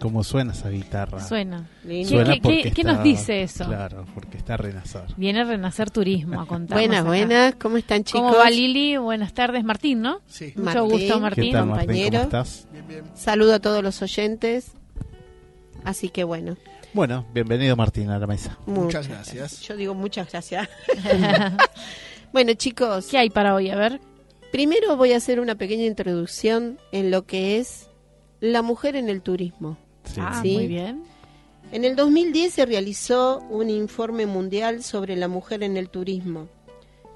¿Cómo suena esa guitarra? Suena. Suena ¿Qué, qué- qué nos dice eso? Claro, porque está a renacer. Viene a Renacer Turismo a contarnos Buenas, acá. buenas, ¿cómo están chicos? ¿Cómo va Lili? Buenas tardes, Martín, ¿no? Sí. Mucho Martín. gusto, ¿Qué Martín. tal, Martín? compañero. ¿Cómo estás? Bien, bien. Saludo a todos los oyentes. Así que bueno, Bueno, bienvenido Martín a la mesa. Muchas gracias. Yo digo muchas gracias. bueno, chicos, ¿Qué hay para hoy? A ver. primero voy a hacer una pequeña introducción en lo que es la mujer en el turismo. Sí. Ah, Sí. muy bien. En el 2010 se realizó un informe mundial sobre la mujer en el turismo,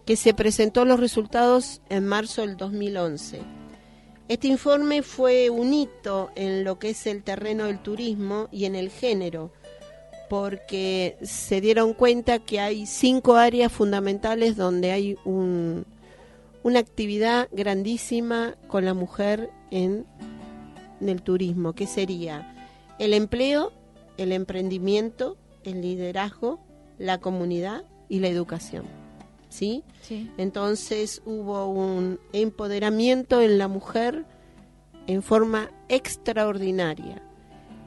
que se presentó los resultados en marzo del 2011. Este informe fue un hito en lo que es el terreno del turismo y en el género, porque se dieron cuenta que hay cinco áreas fundamentales donde hay un- una actividad grandísima con la mujer en, en el turismo, que sería el empleo, el emprendimiento, el liderazgo, la comunidad y la educación. ¿Sí? Sí. Entonces hubo un empoderamiento en la mujer en forma extraordinaria.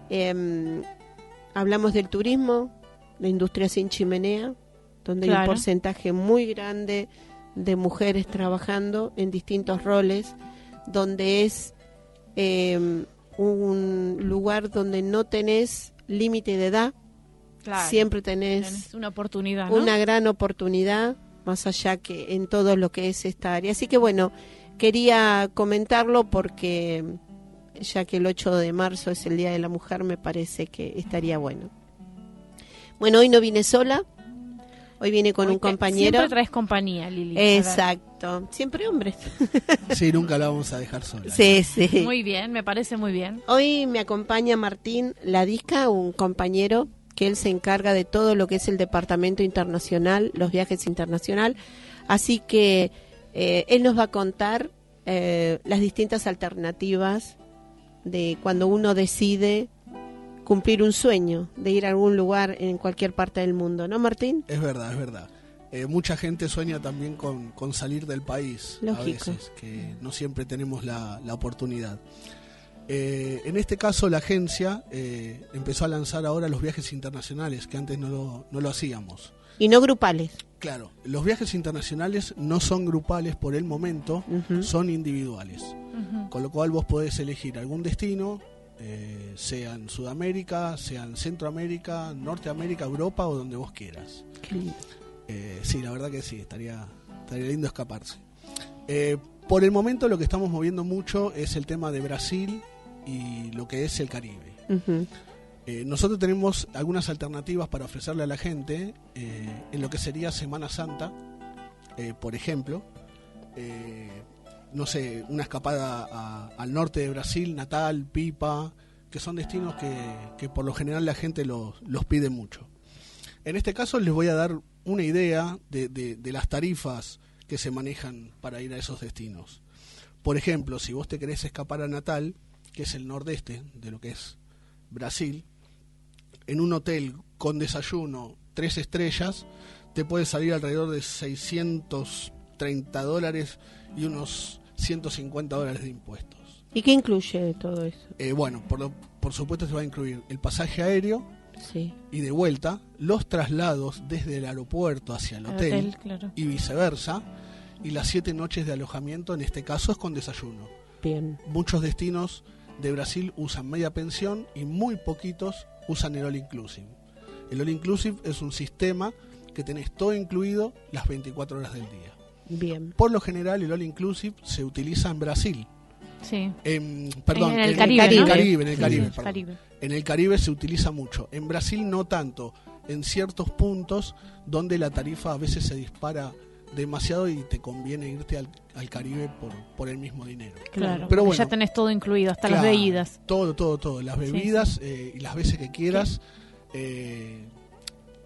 Em, hablamos del turismo, la industria sin chimenea, donde hay un porcentaje muy grande de mujeres trabajando en distintos roles, donde es em, un lugar donde no tenés límite de edad, Claro. siempre tenés Tenés una oportunidad, ¿no? una gran oportunidad, más allá que en todo lo que es esta área. Así que bueno, quería comentarlo porque ya que el 8 de marzo es el Día de la Mujer, me parece que estaría bueno. Bueno, hoy no vine sola, hoy vine con Hoy un compañero. Siempre traes compañía, Lili. Exacto, siempre hombres. Sí, nunca la vamos a dejar sola. Sí, sí. Muy bien, me parece muy bien. Hoy me acompaña Martín Ladisca, un compañero que él se encarga de todo lo que es el departamento internacional, los viajes internacional. Así que eh, él nos va a contar eh, las distintas alternativas de cuando uno decide cumplir un sueño, de ir a algún lugar en cualquier parte del mundo, ¿no, Martín? Es verdad, es verdad. Eh, mucha gente sueña también con, con salir del país Lógico. a veces, que no siempre tenemos la, la oportunidad. Eh, en este caso, la agencia eh, empezó a lanzar ahora los viajes internacionales, que antes no lo, no lo hacíamos. Y no grupales. Claro, los viajes internacionales no son grupales por el momento, son individuales. Con lo cual vos podés elegir algún destino, eh, sea en Sudamérica, sea en Centroamérica, Norteamérica, Europa o donde vos quieras. Qué lindo. Eh, sí, la verdad que sí, estaría, estaría lindo escaparse. Eh, por el momento lo que estamos moviendo mucho es el tema de Brasil y lo que es el Caribe. Eh, nosotros tenemos algunas alternativas para ofrecerle a la gente en lo que sería Semana Santa, por ejemplo. No sé, una escapada a- al norte de Brasil, Natal, Pipa, que son destinos que, que por lo general la gente los, los pide mucho. En este caso les voy a dar una idea de, de- de las tarifas que se manejan para ir a esos destinos. Por ejemplo, si vos te querés escapar a Natal, que es el nordeste de lo que es Brasil, en un hotel con desayuno, tres estrellas, te puede salir alrededor de 630 dólares y unos 150 dólares de impuestos. ¿Y qué incluye todo eso? Eh, bueno, por, lo- por supuesto se va a incluir el pasaje aéreo Sí. y de vuelta, los traslados desde el aeropuerto hacia el hotel, claro. y viceversa, y las siete noches de alojamiento, en este caso es con desayuno. Bien. Muchos destinos de Brasil usan media pensión y muy poquitos usan el All Inclusive. El All Inclusive es un sistema que tenés todo incluido las 24 horas del día. Bien. Por lo general, el All Inclusive se utiliza en Brasil. Sí. En, perdón, En el en Caribe, en ¿no? Caribe, en el Caribe, sí, perdón. Caribe. En el Caribe se utiliza mucho. En Brasil no tanto. En ciertos puntos donde la tarifa a veces se dispara demasiado y te conviene irte al, al Caribe por, por el mismo dinero. Claro. Pero porque ya bueno. tenés todo incluido, hasta las bebidas. Todo, todo, todo. Las Sí, bebidas eh, y las veces que quieras. Eh,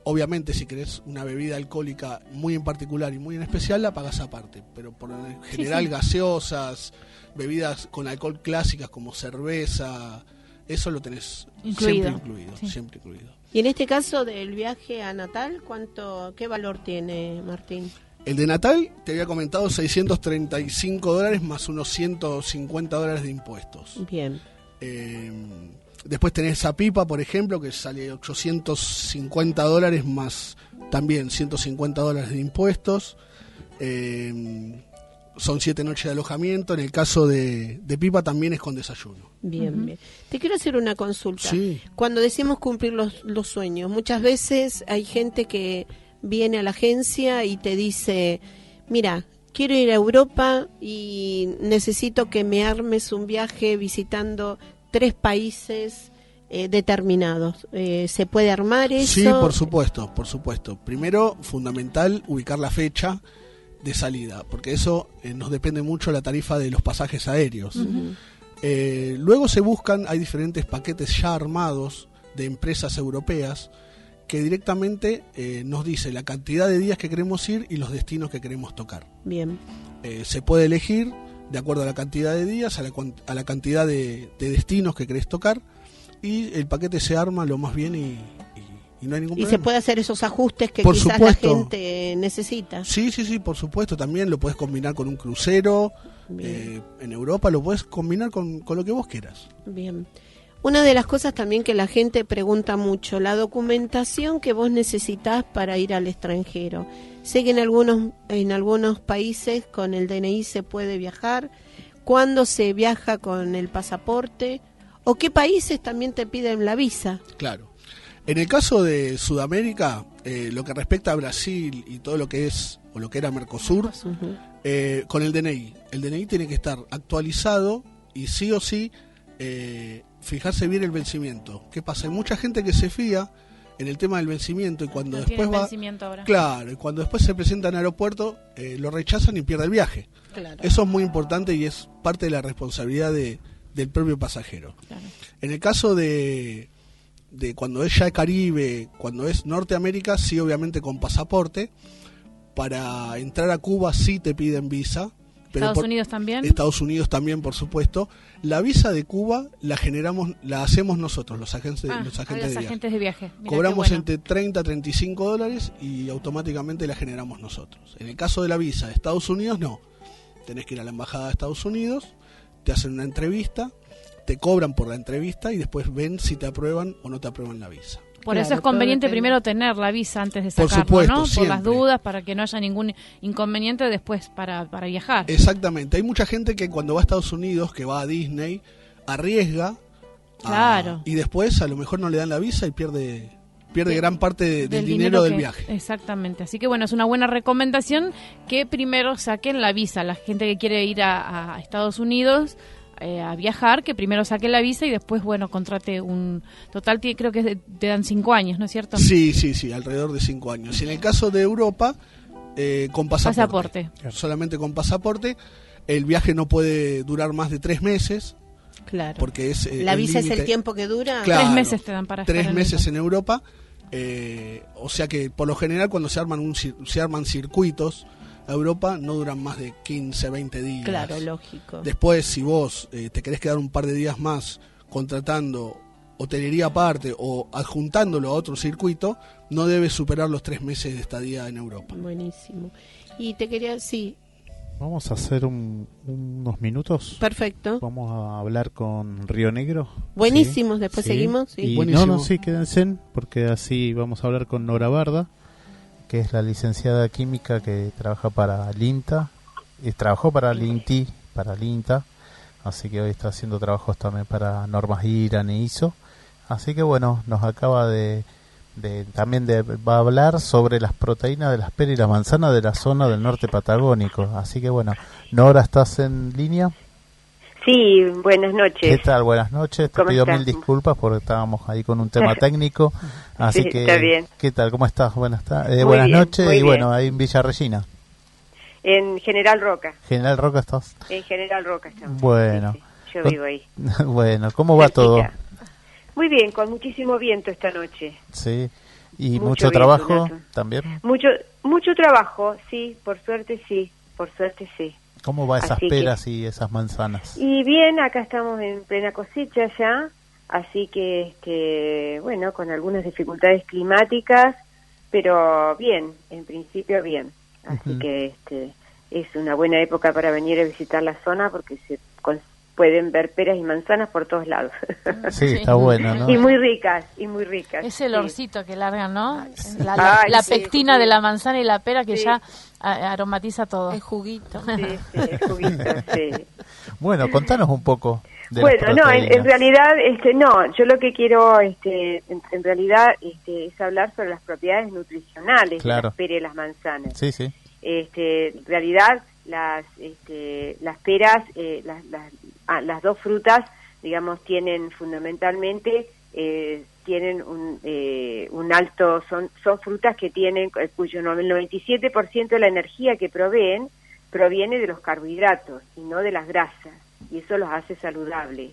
obviamente, si querés una bebida alcohólica muy en particular y muy en especial, la pagas aparte. Pero por en general, sí. gaseosas, bebidas con alcohol clásicas como cerveza, eso lo tenés Incluido. siempre incluido. Sí. Siempre incluido. Y en este caso del viaje a Natal, ¿cuánto, qué valor tiene, Martín? El de Natal, te había comentado, 635 dólares más unos 150 dólares de impuestos. Bien. Eh, después tenés a Pipa, por ejemplo, que sale 850 dólares más también 150 dólares de impuestos. Eh, son siete noches de alojamiento. En el caso de, de Pipa también es con desayuno. Bien, bien. Te quiero hacer una consulta. Sí. Cuando decimos cumplir los, los sueños, muchas veces hay gente que viene a la agencia y te dice, mira, quiero ir a Europa y necesito que me armes un viaje visitando tres países eh, determinados. Eh, ¿Se puede armar eso? Sí, por supuesto, por supuesto. Primero, fundamental, ubicar la fecha de salida, porque eso eh, nos depende mucho de la tarifa de los pasajes aéreos. Luego se buscan, hay diferentes paquetes ya armados de empresas europeas que directamente nos dice la cantidad de días que queremos ir y los destinos que queremos tocar. Bien. Se puede elegir de acuerdo a la cantidad de días, a la, a la cantidad de, de destinos que querés tocar y el paquete se arma lo más bien y, y- y no hay ningún Y problema. se puede hacer esos ajustes que Por quizás supuesto. la gente necesita. Sí, sí, sí, por supuesto. También lo puedes combinar con un crucero. Eh, en Europa lo puedes combinar con, con lo que vos quieras. Bien. Una de las cosas también que la gente pregunta mucho, la documentación que vos necesitas para ir al extranjero. Sé que en algunos, en algunos países con el DNI se puede viajar. ¿Cuándo se viaja con el pasaporte? ¿O qué países también te piden la visa? Claro. En el caso de Sudamérica, eh, lo que respecta a Brasil y todo lo que es, o lo que era Mercosur, eh, con el DNI. El DNI tiene que estar actualizado y sí o sí eh, fijarse bien el vencimiento. ¿Qué pasa? Hay mucha gente que se fía en el tema del vencimiento y cuando No después va... vencimiento ahora. Claro, y cuando después se presenta en aeropuerto, eh, lo rechazan y pierde el viaje. Claro. Eso es muy importante y es parte de la responsabilidad de- del propio pasajero. Claro. En el caso de, de cuando es ya Caribe, cuando es Norteamérica, sí obviamente con pasaporte. Para entrar a Cuba sí te piden visa. Pero Estados por- Unidos también. Estados Unidos también, por supuesto. La visa de Cuba la generamos, la hacemos nosotros, los agentes, Ah, los a agentes los de viaje. de Cobramos bueno. entre 30 a 35 dólares y automáticamente la generamos nosotros. En el caso de la visa de Estados Unidos, no. Tenés que ir a la embajada de Estados Unidos, te hacen una entrevista, te cobran por la entrevista y después ven si te aprueban o no te aprueban la visa. Por Claro, eso es conveniente primero tener la visa antes de Por sacarlo, supuesto, ¿no? Por las dudas, para que no haya ningún inconveniente después para, para viajar. Exactamente. Hay mucha gente que cuando va a Estados Unidos, que va a Disney, arriesga. a- Claro. y después a lo mejor no le dan la visa y pierde pierde De- gran parte de- del, del dinero, del que- viaje. Exactamente. Así que bueno, es una buena recomendación que primero saquen la visa. La gente que quiere ir a, a Estados Unidos eh, a viajar, que primero saque la visa y después, bueno, contrate un... Total, creo que te dan cinco años, ¿no es cierto? Sí, sí, sí, alrededor de cinco años. Y en el caso de Europa, eh, con pasaporte. Pasaporte. Solamente con pasaporte. El viaje no puede durar más de tres meses, Claro. porque es... eh, ¿La visa es el tiempo que dura? Claro. Tres meses te dan para estar Tres en meses en Europa. eh, o sea que por lo general cuando se arman, un, cir- se arman circuitos a Europa no duran más de 15, 20 días. Claro, lógico. Después, si vos eh, te querés quedar un par de días más contratando hotelería aparte o adjuntándolo a otro circuito, no debes superar los tres meses de estadía en Europa. Buenísimo. Y te quería, sí, Vamos a hacer un- unos minutos. perfecto. Vamos a hablar con Río Negro. Buenísimos, Sí, después sí. seguimos. Sí. Y Buenísimo. no, no, sí, quédense, porque así vamos a hablar con Nora Barda, que es la licenciada química que trabaja para el INTA, y trabajó para el INTI, para el INTA, así que hoy está haciendo trabajos también para normas IRAN e ISO. Así que bueno, nos acaba de, también de, va a hablar sobre las proteínas de las peras y la manzana de la zona del norte patagónico. Así que bueno, Nora, ¿estás en línea? Sí, buenas ¿Qué noches. tal? Buenas noches. Te ¿Cómo pido estás? mil disculpas porque estábamos ahí con un tema técnico. Así Sí, que, está bien. ¿qué tal? ¿Cómo estás? Buenas, eh, buenas bien, noches. Y bueno, ahí en Villa Regina. En General Roca. General Roca estás. En General Roca estamos. Bueno. Sí, sí, Yo vivo ahí. bueno, ¿cómo va todo? Muy bien, con muchísimo viento esta noche. Sí. ¿Y Mucho trabajo también? Mucho mucho trabajo, sí, por suerte sí, por suerte sí. ¿Cómo va esas Así que- peras y esas manzanas? Y bien, acá estamos en plena cosecha ya, así que, este, bueno, con algunas dificultades climáticas, pero bien, en principio bien. Así que este, es una buena época para venir a visitar la zona porque se con- pueden ver peras y manzanas por todos lados. Sí, está bueno, ¿no? y muy ricas, y muy ricas. Es el sí. olorcito que largan, ¿no? La, la- Ay, la sí, pectina sí. de la manzana y la pera que Sí. ya a- aromatiza todo. El juguito. Sí, sí, el juguito, sí. Bueno, contanos un poco de bueno, no, en, realidad, este, no, yo lo que quiero, este, en, en realidad, este, es hablar sobre las propiedades nutricionales Claro. de las peras y las manzanas. Sí, sí. Este, en realidad, las, este, las peras, eh, las, las, ah, las dos frutas, digamos, tienen fundamentalmente, eh, tienen un, eh, un alto, son, son frutas que tienen, eh, cuyo el 97% de la energía que proveen proviene de los carbohidratos y no de las grasas, y eso los hace saludables.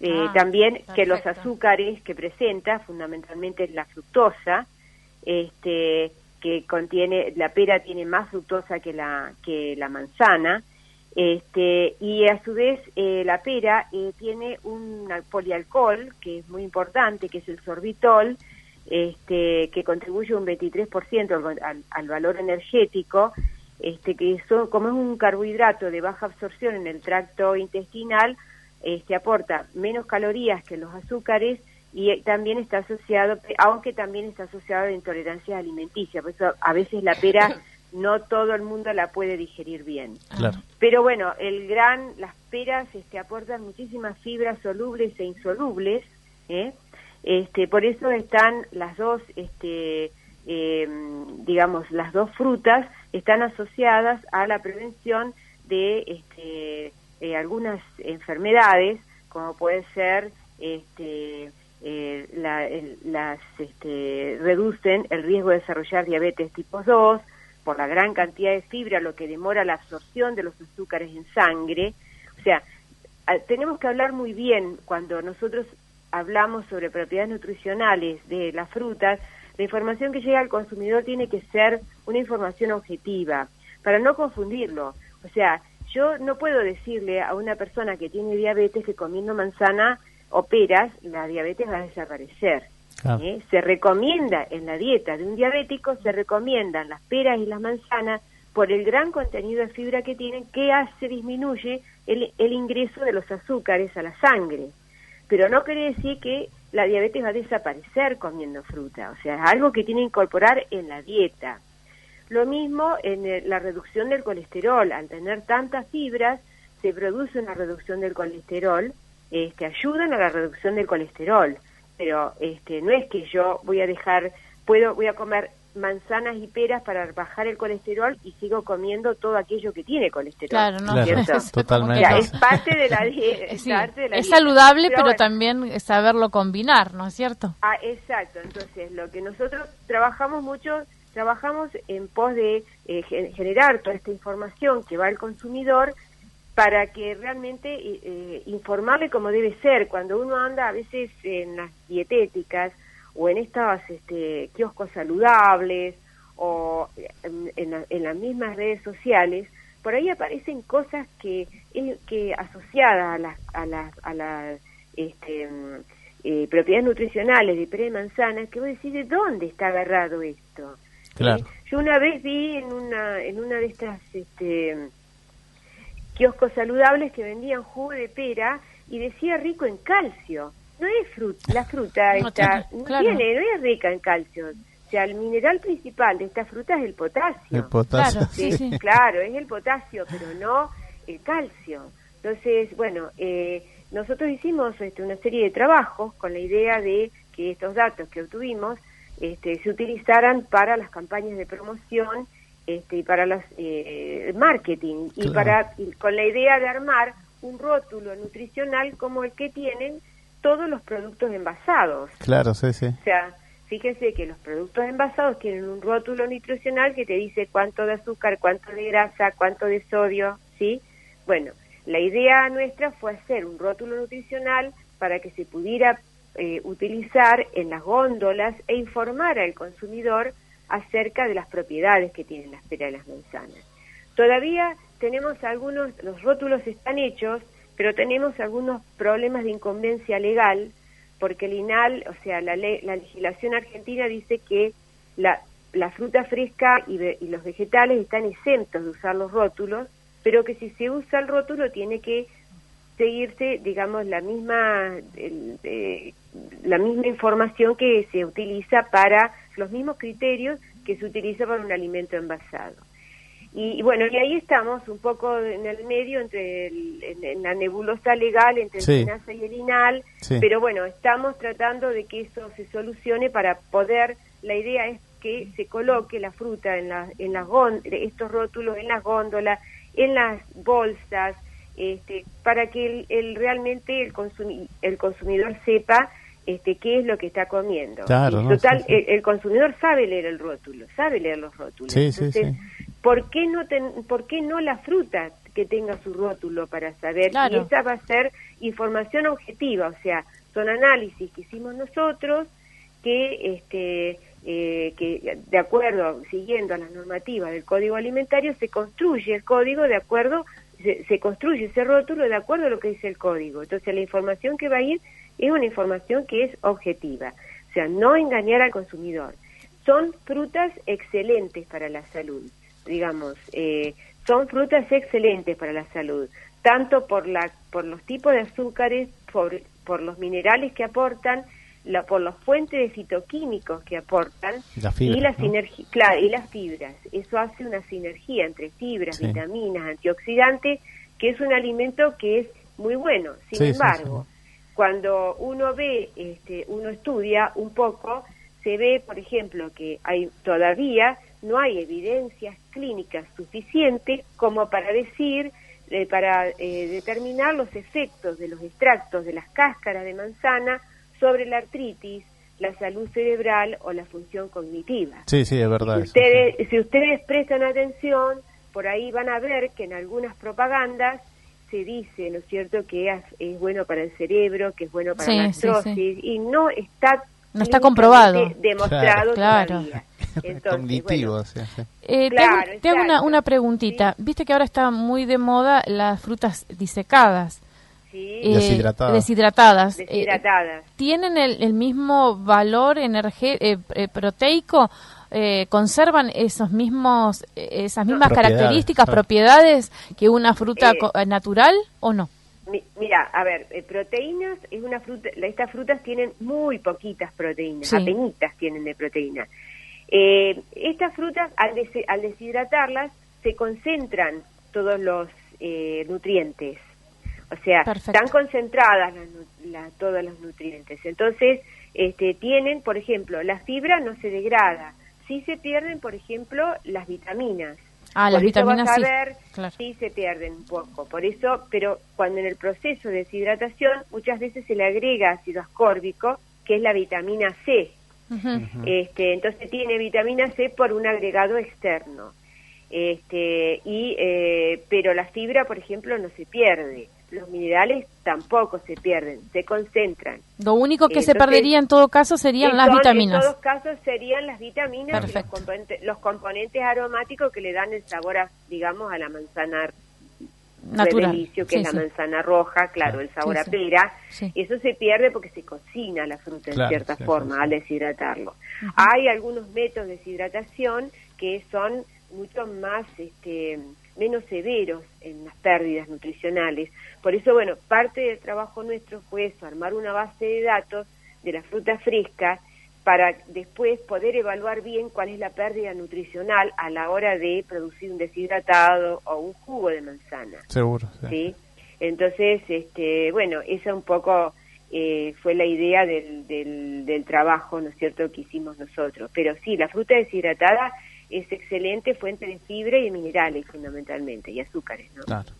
Eh, Ah, también que los azúcares que presenta, fundamentalmente la fructosa, este, que contiene, la pera tiene más fructosa que la, que la manzana, este, y a su vez eh, la pera eh, tiene un al- polialcohol que es muy importante, que es el sorbitol, este, que contribuye un 23% al, al, al valor energético, este, que eso, como es un carbohidrato de baja absorción en el tracto intestinal, este, aporta menos calorías que los azúcares y eh, también está asociado, aunque también está asociado a intolerancias alimenticias, por eso a veces la pera no todo el mundo la puede digerir bien. Claro. Pero bueno, el gran, las peras este, aportan muchísimas fibras solubles e insolubles, ¿eh? este, por eso están las dos, este, eh, digamos, las dos frutas están asociadas a la prevención de este, eh, algunas enfermedades, como puede ser, este, eh, la- el- las, este, reducen el riesgo de desarrollar diabetes tipo 2 por la gran cantidad de fibra, lo que demora la absorción de los azúcares en sangre. O sea, tenemos que hablar muy bien cuando nosotros hablamos sobre propiedades nutricionales de las frutas, la información que llega al consumidor tiene que ser una información objetiva, para no confundirlo. O sea, yo no puedo decirle a una persona que tiene diabetes que comiendo manzana o peras, la diabetes va a desaparecer. ¿Eh? Se recomienda en la dieta de un diabético, se recomiendan las peras y las manzanas por el gran contenido de fibra que tienen, que hace, disminuye el, el ingreso de los azúcares a la sangre. Pero no quiere decir que la diabetes va a desaparecer comiendo fruta, o sea, es algo que tiene que incorporar en la dieta. Lo mismo en la reducción del colesterol, al tener tantas fibras, se produce una reducción del colesterol, este, ayudan a la reducción del colesterol, pero este, no es que yo voy a dejar, puedo, voy a comer manzanas y peras para bajar el colesterol y sigo comiendo todo aquello que tiene colesterol. Claro, no. Es totalmente. no. es parte de la dieta. Sí, parte de la es dieta. saludable, pero, bueno, también saberlo combinar, ¿no es cierto? Ah, exacto. Entonces, lo que nosotros trabajamos mucho, trabajamos en pos de eh, gen- generar toda esta información que va al consumidor para que realmente eh, eh, informarle como debe ser. Cuando uno anda a veces en las dietéticas o en estos este, kioscos saludables o en, en, las mismas redes sociales, por ahí aparecen cosas que, que asociadas a las, a las, a las este, eh, propiedades nutricionales de pera de manzana, que vos decís, ¿de dónde está agarrado esto? Claro. Yo una vez vi en una, en una de estas este, kioscos saludables que vendían jugo de pera y decía rico en calcio. No es fruta, la fruta no está, no, tiene, no es rica en calcio. O sea, el mineral principal de esta fruta es el potasio. El potasio. Claro, sí, claro es el potasio, pero no el calcio. Entonces, bueno, eh, nosotros hicimos este, una serie de trabajos con la idea de que estos datos que obtuvimos este, se utilizaran para las campañas de promoción este, y para los eh, marketing y para con la idea de armar un rótulo nutricional como el que tienen todos los productos envasados. Claro, sí, sí. O sea, fíjense que los productos envasados tienen un rótulo nutricional que te dice cuánto de azúcar, cuánto de grasa, cuánto de sodio, ¿sí? Bueno, la idea nuestra fue hacer un rótulo nutricional para que se pudiera eh, utilizar en las góndolas e informar al consumidor acerca de las propiedades que tienen las peras y las manzanas. Todavía tenemos algunos, los rótulos están hechos, pero tenemos algunos problemas de incumbencia legal, porque el INAL, o sea, la, la legislación argentina dice que la, fruta fresca y, y los vegetales están exentos de usar los rótulos, pero que si se usa el rótulo tiene que seguirse, digamos, la misma, eh, la misma información que se utiliza para los mismos criterios que se utiliza para un alimento envasado. Y, bueno, y ahí estamos un poco en el medio entre en, la nebulosa legal entre el SENASA y el INAL, pero bueno, estamos tratando de que eso se solucione para poder, la idea es que se coloque la fruta en, la, en las estos rótulos en las góndolas, en las bolsas, este, para que el, realmente el, el consumidor sepa este, qué es lo que está comiendo. total, El, consumidor sabe leer el rótulo, sabe leer los rótulos. Entonces, ¿por qué no por qué no la fruta que tenga su rótulo para saber? Y esa va a ser información objetiva, o sea, son análisis que hicimos nosotros que este eh, que de acuerdo, siguiendo a las normativas del Código Alimentario, se construye el código de acuerdo, se, construye ese rótulo de acuerdo a lo que dice el código. Entonces la información que va a ir es una información que es objetiva, o sea, no engañar al consumidor. Son frutas excelentes para la salud, digamos, eh, son frutas excelentes para la salud, tanto por, la, por los tipos de azúcares, por, por los minerales que aportan, la, por los fuentes de fitoquímicos que aportan y, la claro, y las fibras. Eso hace una sinergia entre fibras, vitaminas, antioxidantes, que es un alimento que es muy bueno. Sin embargo, cuando uno ve, este, uno estudia un poco, se ve, por ejemplo, que hay todavía no hay evidencias clínicas suficientes como para decir, eh, para eh, determinar los efectos de los extractos de las cáscaras de manzana sobre la artritis, la salud cerebral o la función cognitiva. Sí, sí, es verdad. Si ustedes, si ustedes prestan atención, por ahí van a ver que en algunas propagandas se dice, ¿no es cierto?, que es, bueno para el cerebro, que es bueno para la artrosis, y no está no está comprobado. Demostrado claro, Cognitivo, eh, te hago, una, una preguntita. Viste que ahora está muy de moda las frutas disecadas. Eh, deshidratadas. deshidratadas. Eh, ¿Tienen el, mismo valor eh, proteico? ¿Conservan esos mismos, esas mismas características, propiedades que una fruta natural o no? mira, a ver, proteínas es una fruta, estas frutas tienen muy poquitas proteínas, apenitas tienen de proteína. estas frutas, al, al deshidratarlas, se concentran todos los nutrientes o sea, están concentradas las, todos los nutrientes. Entonces, este, tienen, por ejemplo, la fibra no se degrada. Sí se pierden, por ejemplo, las vitaminas. Ah, las vitaminas sí. Ver, sí se pierden un poco. Por eso, pero cuando en el proceso de deshidratación muchas veces se le agrega ácido ascórbico, que es la vitamina C. este, entonces tiene vitamina C por un agregado externo. Este, y, eh, pero la fibra, por ejemplo, no se pierde. Los minerales tampoco se pierden, se concentran. Lo único que se perdería en todo caso serían las vitaminas. En todos casos serían las vitaminas, y los Perfecto. componentes, los componentes aromáticos que le dan el sabor, a, digamos, a la manzana Natural. Que Sí, es la sí. manzana roja, claro, el sabor Sí, a pera. Sí. Eso se pierde porque se cocina la fruta en Claro, cierta sí, forma al deshidratarlo. Hay algunos métodos de deshidratación que son mucho más, este, menos severos en las pérdidas nutricionales. Por eso, bueno, parte del trabajo nuestro fue eso, armar una base de datos de la fruta fresca para después poder evaluar bien cuál es la pérdida nutricional a la hora de producir un deshidratado o un jugo de manzana. Seguro. sí. ¿sí? Entonces, este, bueno, esa un poco eh, fue la idea del, del, del trabajo, ¿no es cierto?, que hicimos nosotros. Pero sí, la fruta deshidratada es excelente fuente de fibra y de minerales fundamentalmente, y azúcares, ¿no? Claro.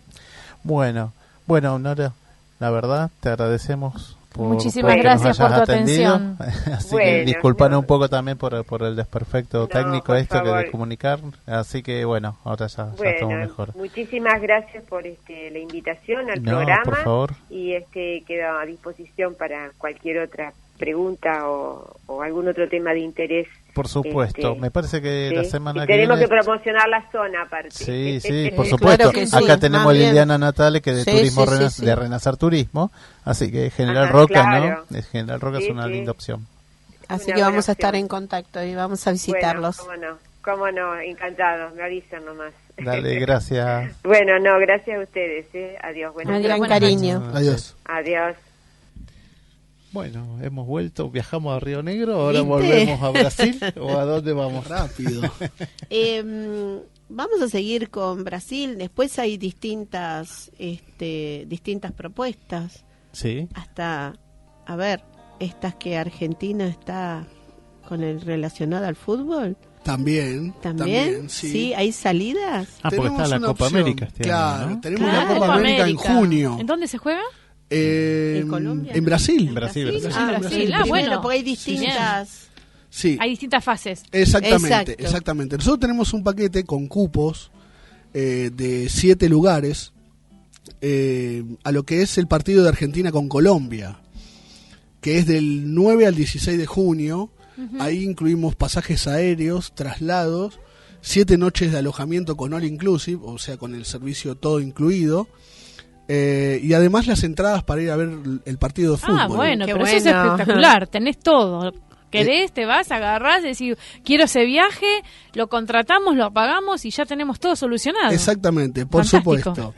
Bueno, bueno, Nora, la verdad, te agradecemos. Por, Muchísimas por que gracias nos por tu atendido. atención. Así que Bueno, disculpanos no. un poco también por, por el desperfecto No, técnico esto que de favor. comunicar. Así que bueno, ahora ya, ya estamos Bueno, mejor. muchísimas gracias por este, la invitación al No, programa por favor. y este quedo a disposición para cualquier otra pregunta o, o algún otro tema de interés. Por supuesto, Este, me parece que ¿sí? la semana Y que tenemos viene... que promocionar la zona aparte. Sí, sí, por supuesto. claro sí, Acá tenemos a. Liliana Natale, que de Sí, turismo Rena- sí. de Renacer Turismo. Así que General Ajá, Roca, claro. ¿no? Es General Roca Sí, es una sí. linda opción. Así Una que vamos a estar en contacto y vamos a visitarlos. Bueno, cómo no, cómo no, encantados, me avisan nomás. Dale, gracias. bueno, no, gracias a ustedes, ¿eh? Adiós, buenas Un Adiós, cariño. Adiós. Adiós. Bueno, hemos vuelto, viajamos a Río Negro, ahora ¿Viste? volvemos a Brasil o a dónde vamos. Rápido. Eh, vamos a seguir con Brasil. Después hay distintas, este, distintas propuestas. Sí, Hasta, a ver, estas que Argentina está con el relacionado al fútbol. También. También, sí. sí. hay salidas. ah, porque Tenemos está la Copa opción. América este Claro, año, ¿no? tenemos Claro. la Copa Copa América, América. en junio. ¿En dónde se juega? Eh, ¿En Colombia? En Brasil. En Brasil, Brasil. Brasil. Ah, Brasil. Brasil. Ah, Primero, bueno. porque hay distintas. Sí, Hay distintas fases. exactamente, Exacto. exactamente. Nosotros tenemos un paquete con cupos eh, de siete lugares eh, a lo que es el partido de Argentina con Colombia, que es del 9 al 16 de junio. Ahí incluimos pasajes aéreos, traslados, siete noches de alojamiento con all inclusive, o sea, con el servicio todo incluido. Eh, y además las entradas para ir a ver el partido de fútbol. Ah, bueno, Qué pero eso es espectacular. Tenés todo. Querés, te vas, agarrás, decís, quiero ese viaje, lo contratamos, lo pagamos y ya tenemos todo solucionado. Exactamente, por Fantástico. supuesto.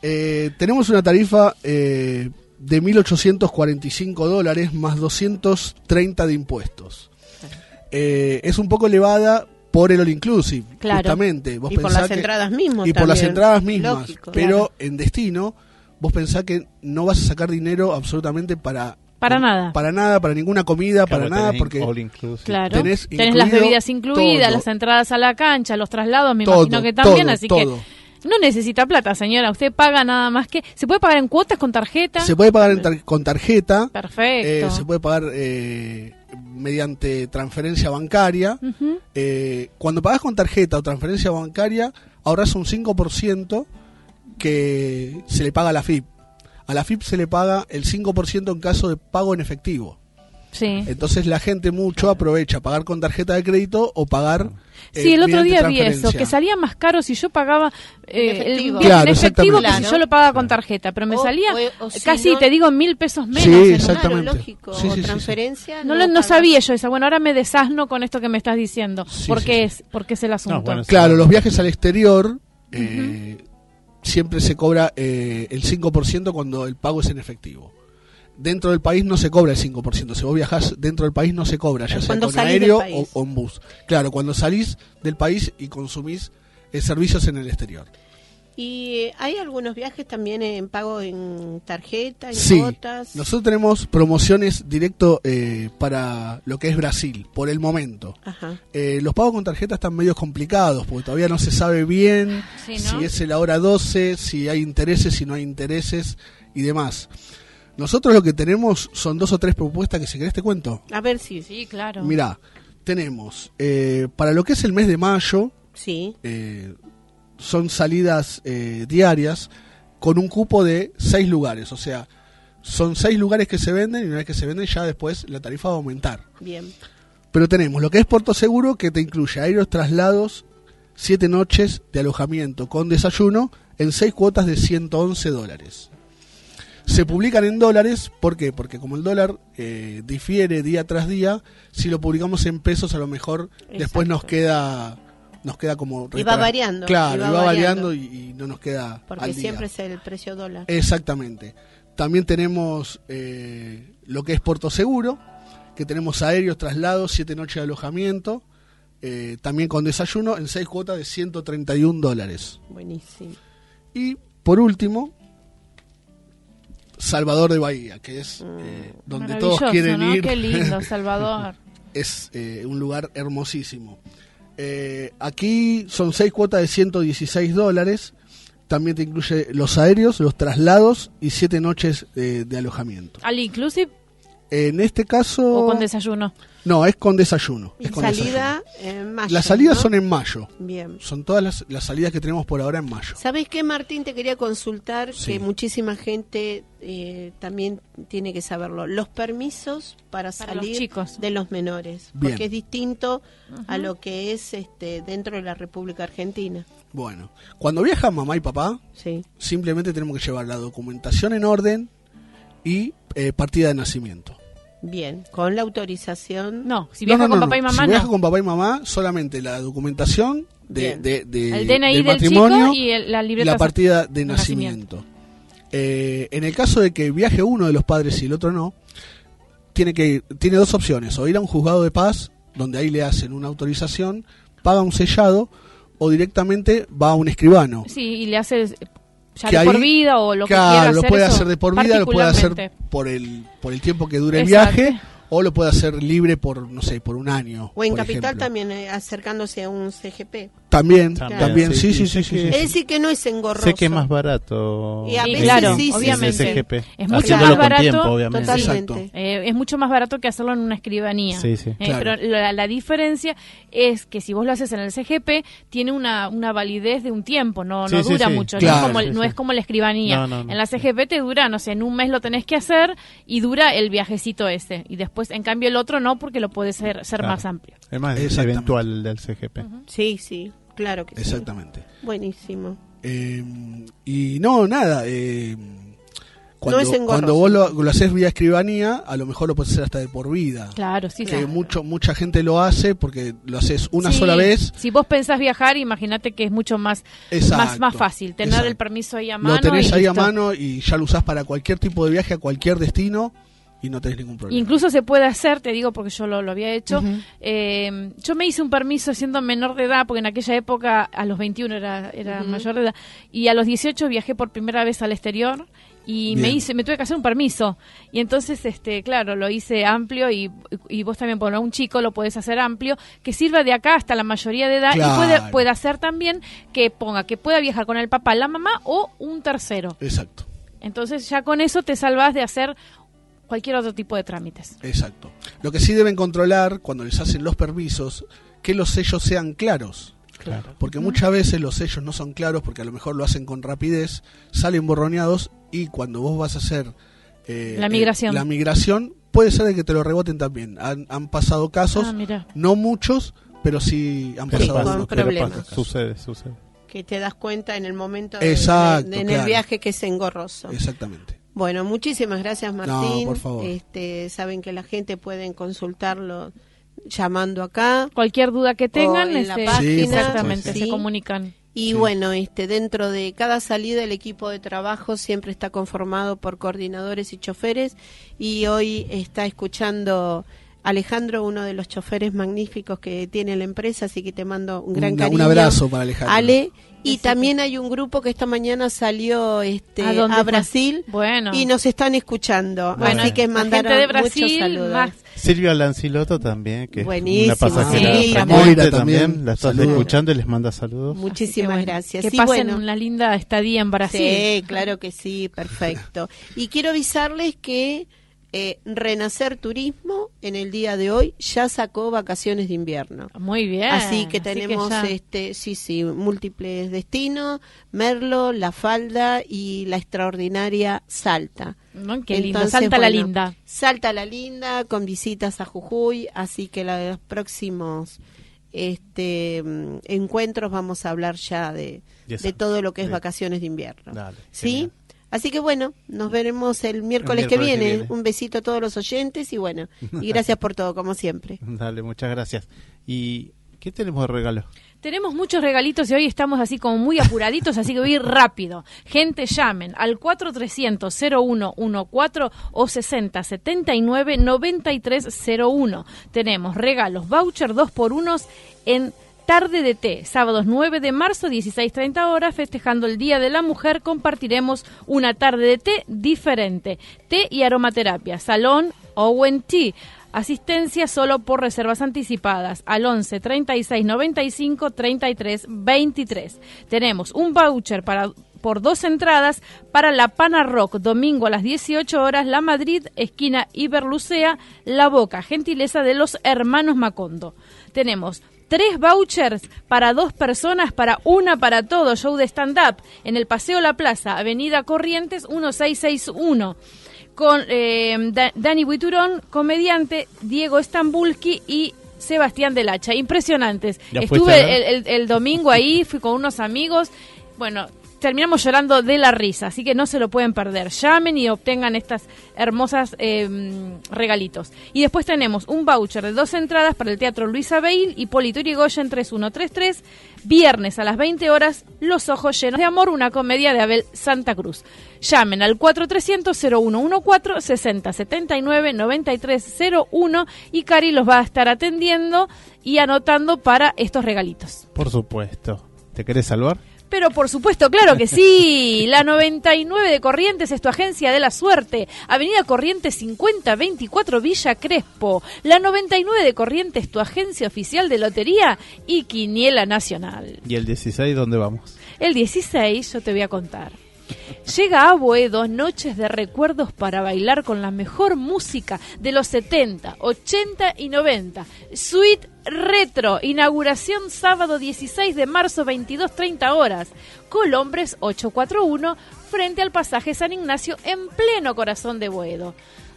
Eh, tenemos una tarifa eh, de 1.845 dólares más 230 de impuestos. Eh, es un poco elevada por el All Inclusive, Claro. justamente. Vos Y por las que- entradas mismas. Y por las entradas mismas. Lógico. pero en destino, vos pensás que no vas a sacar dinero absolutamente para... Para nada. Para nada, para ninguna comida, para nada, porque... all inclusive. Claro. Tenés Tenés, las bebidas incluidas, todo. las entradas a la cancha, los traslados, me Todo, imagino que también, todo, así todo. que no necesita plata, señora. Usted paga nada más que. ¿Se puede pagar en cuotas con tarjeta? Se puede pagar en tar- con tarjeta. Perfecto. Eh, se puede pagar eh, mediante transferencia bancaria. Eh, cuando pagas con tarjeta o transferencia bancaria, ahorras un 5% que se le paga a la FIP. A la FIP se le paga el 5% en caso de pago en efectivo. Sí. Entonces la gente mucho aprovecha pagar con tarjeta de crédito o pagar. eh, Sí, el otro día vi eso, que salía más caro si yo pagaba eh, En efectivo. el viaje Claro, en efectivo que si yo lo pagaba con tarjeta, pero me O- salía o- o si casi, no- te digo, mil pesos menos. Sí, exactamente. Claro, lógico. Sí, o sí, sí, sí. transferencia. No, lo- no pagas. sabía yo esa. Bueno, ahora me desasno con esto que me estás diciendo. Sí, ¿Por sí, qué sí. es? ¿Por qué es el asunto? bueno, sí. Claro, los viajes al exterior eh, siempre se cobra eh, el 5% cuando el pago es en efectivo. Dentro del país no se cobra el 5%. Si vos viajás dentro del país no se cobra, ya sea con aéreo o, en bus. Claro, cuando salís del país y consumís eh, servicios en el exterior. ¿Y hay algunos viajes también en pago en tarjeta, en Sí, cuotas? nosotros tenemos promociones directo eh, para lo que es Brasil, por el momento. Ajá. Eh, los pagos con tarjeta están medio complicados porque todavía no se sabe bien Sí, ¿no? si es la hora 12, si hay intereses, si no hay intereses y demás. Nosotros lo que tenemos son dos o tres propuestas que si querés te cuento. A ver si. Sí, claro. Mirá, tenemos eh, para lo que es el mes de mayo, Sí. eh, son salidas eh, diarias con un cupo de seis lugares, o sea, son seis lugares que se venden y una vez que se venden ya después la tarifa va a aumentar. Bien. Pero tenemos lo que es Puerto Seguro, que te incluye aéreos, traslados, siete noches de alojamiento con desayuno en seis cuotas de 111 dólares. Se publican en dólares, ¿por qué? Porque como el dólar eh, difiere día tras día, si lo publicamos en pesos a lo mejor después nos queda nos queda como Y va variando, Claro, y y va va, variando. variando, y, y no nos queda Porque al día. siempre es el precio dólar. Exactamente. También tenemos eh, lo que es Puerto Seguro, que tenemos aéreos, traslados, siete noches de alojamiento, eh, también con desayuno en seis cuotas de 131 dólares. Buenísimo. Y por último, Salvador de Bahía, que es eh, donde todos quieren ¿no? ir. Qué lindo, Salvador. es eh, un lugar hermosísimo. Eh, aquí son seis cuotas de 116 dólares. También te incluye los aéreos, los traslados y siete noches de alojamiento. ¿Al inclusive En este caso... o con desayuno? No, es con desayuno. Y es con salida en mayo. Las salidas ¿no? son en mayo. Bien. Son todas las, las salidas que tenemos por ahora en mayo. ¿Sabes qué, Martín? Te quería consultar Sí. que muchísima gente eh, también tiene que saberlo. Los permisos para, Para los salir chicos. de los menores, Bien. porque es distinto a lo que es este dentro de la República Argentina. Bueno, cuando viajan mamá y papá, Sí. simplemente tenemos que llevar la documentación en orden y eh, partida de nacimiento. Bien, con la autorización. No, si viaja No, no, con no, papá y no. mamá, Si viaja con papá y mamá, solamente la documentación de, de- de- el DNI del del matrimonio chico y el- la y libreta la partida de nacimiento. nacimiento. Eh, en el caso de que viaje uno de los padres y el otro no, tiene que ir- tiene dos opciones: o ir a un juzgado de paz, donde ahí le hacen una autorización, paga un sellado, o directamente va a un escribano. Sí, y le hace ya Que de ahí- por vida o lo que quiera lo hacer. puede eso hacer de por vida, lo puede hacer por el, por el tiempo que dure el viaje, o lo puede hacer libre por, no sé, por un año. O en Capital ejemplo. también, eh, acercándose a un CGP. También, También, también, sí, sí, sí, sí. Es decir, que no es engorroso. Sé que es más barato. Y a Sí, veces claro, sí, sí, obviamente. el SGP. Es mucho más barato, tiempo, obviamente. Totalmente. Eh, es mucho más barato que hacerlo en una escribanía. Sí, sí. Eh, Claro. Pero la, la diferencia es que si vos lo haces en el CGP, tiene una, una validez de un tiempo, no, Sí, no sí, dura sí. mucho. Claro. no, es como, no sí. es como la escribanía. No, no, no. En la CGP te dura, no sé, en un mes lo tenés que hacer y dura el viajecito ese. Y después, en cambio, el otro no, porque lo puede ser, ser Claro. más amplio. Es más Exactamente. eventual del CGP. Sí, sí, claro que sí. Exactamente. Buenísimo. Eh, y no, nada. eh, cuando, es engorroso. cuando vos lo, lo haces vía escribanía, a lo mejor lo puedes hacer hasta de por vida. Claro, sí, que sí. mucho mucha gente lo hace porque lo haces una Sí, sola vez. Si vos pensás viajar, imagínate que es mucho más, Exacto, más, más fácil tener exacto. el permiso ahí a mano. Lo tenés y ahí a mano y ya lo usás para cualquier tipo de viaje a cualquier destino y no tenés ningún problema. Incluso se puede hacer, te digo porque yo lo, lo había hecho. eh, yo me hice un permiso siendo menor de edad, porque en aquella época a los 21 era, era mayor de edad, y a los 18 viajé por primera vez al exterior y me hice me tuve que hacer un permiso. Y entonces este claro lo hice amplio y, y vos también por un chico lo puedes hacer amplio que sirva de acá hasta la mayoría de edad y puede puede hacer también que ponga que pueda viajar con el papá la mamá o un tercero. Exacto, entonces ya con eso te salvas de hacer cualquier otro tipo de trámites exacto. Lo que sí deben controlar cuando les hacen los permisos, que los sellos sean claros. Claro. Porque muchas veces los sellos no son claros porque a lo mejor lo hacen con rapidez, salen borroneados y cuando vos vas a hacer eh, La migración. eh, la migración, puede ser de que te lo reboten también. Han, han pasado casos, ah no muchos, pero sí han Pero pasado pero problemas. pasa, sucede, sucede. Que te das cuenta en el momento de- Exacto, de- en claro. el viaje que es engorroso. Exactamente. Bueno, muchísimas gracias Martín. por favor. Este, saben que la gente pueden consultarlo llamando acá. cualquier duda que tengan en la este, página, exactamente sí. se comunican Y Sí. bueno, este, dentro de cada salida el equipo de trabajo siempre está conformado por coordinadores y choferes y hoy está escuchando Alejandro, uno de los choferes magníficos que tiene la empresa, así que te mando un gran Un- cariño. un abrazo para Alejandro. Ale, y también hay un grupo que esta mañana salió este, ¿A? Brasil bueno y nos están escuchando. bueno así que mandaron gente de muchos saludos. más Silvia Lanciloto también, que Buenísimo, es una pasajera sí, Moira también, también, la estás saludos. escuchando y les manda saludos. Muchísimas bueno, gracias. que pasen bueno, una linda estadía en Brasil Sí, claro que sí, perfecto. Y quiero avisarles que eh, Renacer Turismo en el día de hoy ya sacó vacaciones de invierno. Muy bien. Así que tenemos ya- este sí sí múltiples destinos, Merlo, La Falda y la extraordinaria Salta. ¿no? Qué lindo. Entonces, Salta la linda. Salta la linda con visitas a Jujuy, así que la- los próximos este mm, encuentros vamos a hablar ya de, de todo lo que es vacaciones de invierno. Dale, ¿Sí? genial. Así que bueno, nos veremos el miércoles, que, miércoles que viene. viene. Un besito a todos los oyentes y bueno, y gracias por todo, como siempre. Dale, muchas gracias. ¿Y qué tenemos de regalo? Tenemos muchos regalitos y hoy estamos así como muy apuraditos, así que voy a ir rápido. Gente, llamen al 4300-0114 o 6079-9301. Tenemos regalos, voucher 2 por 1 en Tarde de Té, sábados 9 de marzo, 16.30 horas, festejando el Día de la Mujer, compartiremos una tarde de té diferente. Té y aromaterapia, salón Owen Tea. Asistencia solo por reservas anticipadas al 11 36 95 33 23. Tenemos un voucher para por dos entradas para la Pana Rock, domingo a las 18 horas, La Madrid, esquina Iberlucea, La Boca, gentileza de los hermanos Macondo. Tenemos tres vouchers para dos personas, para una para todo, show de stand-up en el Paseo La Plaza, Avenida Corrientes 1661 con eh, Da- Dani Buiturón, comediante, Diego Stambulski y Sebastián del Hacha. Impresionantes. ¿Ya fuiste Estuve el, el- el domingo ahí, fui con unos amigos. Bueno, terminamos llorando de la risa, así que no se lo pueden perder. Llamen y obtengan estas hermosas eh, regalitos. Y después tenemos un voucher de dos entradas para el Teatro Luisa Beil y Polito Irigoyen 3133. Viernes a las 20 horas, Los Ojos Llenos de Amor, una comedia de Abel Santa Cruz. Llamen al 4300-0114-6079-9301 y Cari los va a estar atendiendo y anotando para estos regalitos. Por supuesto. ¿Te querés salvar? Pero por supuesto, claro que sí. La 99 de Corrientes es tu agencia de la suerte. Avenida Corrientes 5024 Villa Crespo. La 99 de Corrientes tu agencia oficial de lotería y quiniela nacional. ¿Y el 16 dónde vamos? El 16 yo te voy a contar. Llega a Boedo noches de recuerdos para bailar con la mejor música de los 70, 80 y 90. Suite Retro, inauguración sábado 16 de marzo 22.30 horas. Colombres 841 frente al pasaje San Ignacio en pleno corazón de Boedo.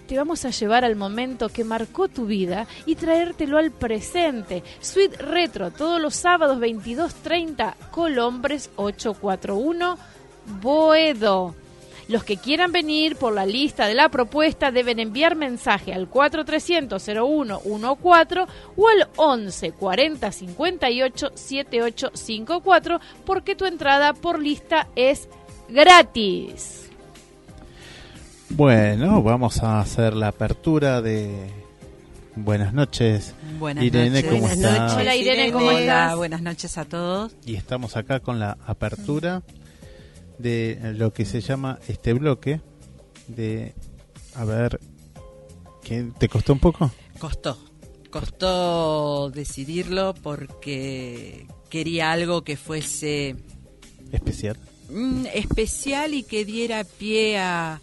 Te vamos a llevar al momento que marcó tu vida y traértelo al presente. Suite Retro, todos los sábados 22.30, Colombres 841, Boedo. Los que quieran venir por la lista de la propuesta deben enviar mensaje al 4300-0114 o al 11 40 58 7854 porque tu entrada por lista es gratis. Bueno, vamos a hacer la apertura de... Buenas noches. Buenas Irene, noches. ¿cómo Buenas estás? noches. Hola Irene, ¿cómo Hola, estás? buenas noches a todos. Y estamos acá con la apertura de lo que se llama este bloque de... A ver... ¿qué, ¿Te costó un poco? Costó, costó decidirlo porque quería algo que fuese Especial. mm, especial y que diera pie a,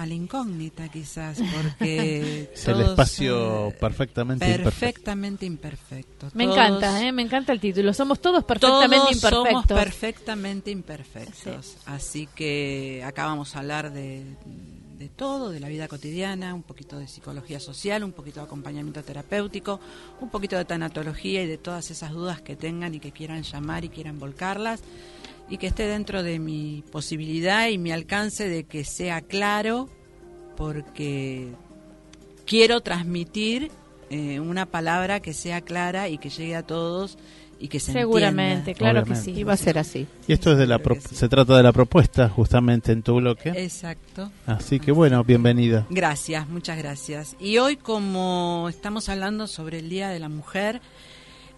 a la incógnita quizás, porque Es el todos espacio son perfectamente imperfecto. perfectamente imperfecto. Me Todos- encanta, ¿eh? me encanta el título. Somos todos perfectamente todos imperfectos. somos perfectamente imperfectos. Así que acá vamos a hablar de, de todo, de la vida cotidiana, un poquito de psicología social, un poquito de acompañamiento terapéutico, un poquito de tanatología y de todas esas dudas que tengan y que quieran llamar y quieran volcarlas y que esté dentro de mi posibilidad y mi alcance de que sea claro porque quiero transmitir eh, una palabra que sea clara y que llegue a todos y que se Seguramente, entienda. claro Obviamente. que sí. Y va a ser así. Y esto es de la sí. se trata de la propuesta justamente en tu bloque. Exacto. Así que bueno, bienvenida. Gracias, muchas gracias. Y hoy como estamos hablando sobre el Día de la Mujer,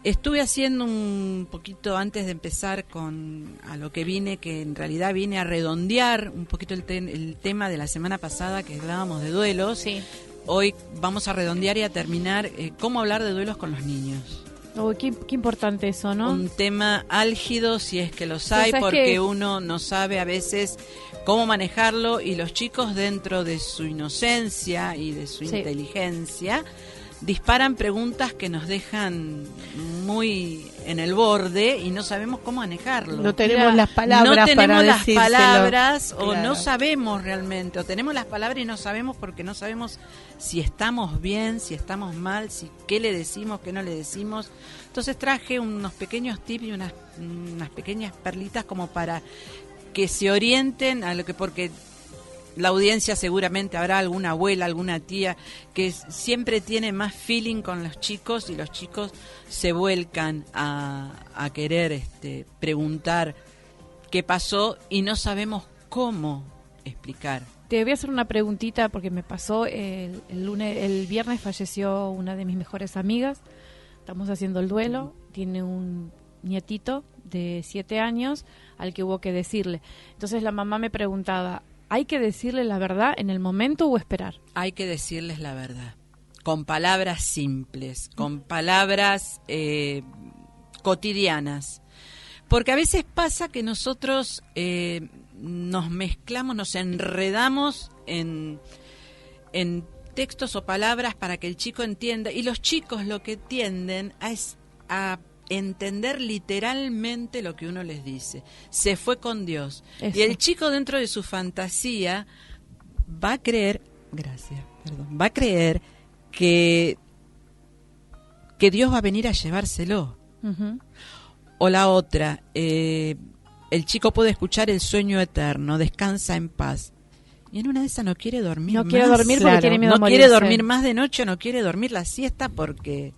estuve haciendo un poquito antes de empezar con a lo que vine, que en realidad vine a redondear un poquito el, te- el tema de la semana pasada que hablábamos de duelos. Sí. Hoy vamos a redondear y a terminar eh, cómo hablar de duelos con los niños. Oh, qué, qué importante eso, ¿no? Un tema álgido, si es que los hay, ¿sabes porque qué? uno no sabe a veces cómo manejarlo y los chicos dentro de su inocencia y de su Sí. inteligencia disparan preguntas que nos dejan muy en el borde y no sabemos cómo manejarlo. No tenemos Mira, las palabras no tenemos para las decírselo. palabras o Claro. no sabemos realmente, o tenemos las palabras y no sabemos porque no sabemos si estamos bien, si estamos mal, si qué le decimos, qué no le decimos. Entonces traje unos pequeños tips y unas, unas pequeñas perlitas como para que se orienten a lo que porque la audiencia seguramente habrá alguna abuela, alguna tía que siempre tiene más feeling con los chicos y los chicos se vuelcan a, a querer este, preguntar qué pasó y no sabemos cómo explicar. Te voy a hacer una preguntita porque me pasó el, el lunes, el viernes falleció una de mis mejores amigas. Estamos haciendo el duelo. Tiene un nietito de siete años al que hubo que decirle. Entonces la mamá me preguntaba, ¿hay que decirle la verdad en el momento o esperar? Hay que decirles la verdad, con palabras simples, con palabras eh, cotidianas. Porque a veces pasa que nosotros eh, nos mezclamos, nos enredamos en, en textos o palabras para que el chico entienda. Y los chicos lo que tienden a, es a entender literalmente lo que uno les dice. Se fue con Dios. Eso. Y el chico dentro de su fantasía va a creer, gracias, perdón, va a creer que, que Dios va a venir a llevárselo. O la otra, eh, el chico puede escuchar el sueño eterno, descansa en paz. Y en una de esas no quiere dormir No más. quiere dormir porque Claro. tiene miedo no a quiere dormir más de noche, no quiere dormir la siesta porque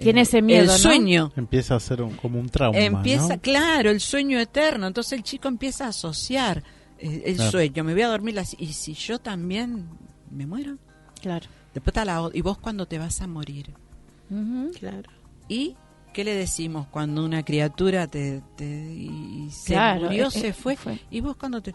Tiene ese miedo, el ¿no? sueño Empieza a ser un- como un trauma. empieza, ¿no? claro, el sueño eterno. Entonces el chico empieza a asociar eh, el Claro. sueño. Me voy a dormir la si- y si yo también me muero. Claro. Después está la y vos cuando te vas a morir. Claro. ¿Y qué le decimos cuando una criatura te, te- y se Claro, murió, eh, se eh, fue? fue. ¿Y vos cuando te...?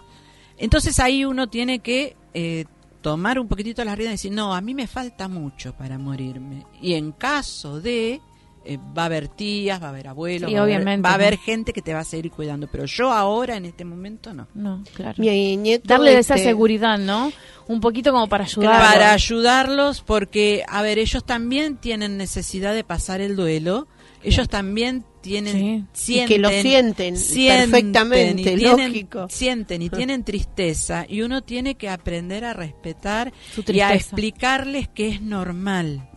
Entonces ahí uno tiene que eh, tomar un poquitito las riendas y decir, no, a mí me falta mucho para morirme. Y en caso de... eh, va a haber tías, va a haber abuelos, Sí, va, a haber- obviamente, va a haber ¿no? gente que te va a seguir cuidando. Pero yo ahora, en este momento, no. No, claro. Mi nieto, Darle esa este, seguridad, ¿no? Un poquito como para ayudar. para ayudarlos porque a ver ellos también tienen necesidad de pasar el duelo ellos también tienen Sí. Y que lo sienten perfectamente, tienen, lógico. sienten y tienen tristeza y uno tiene que aprender a respetar Su y a explicarles que es normal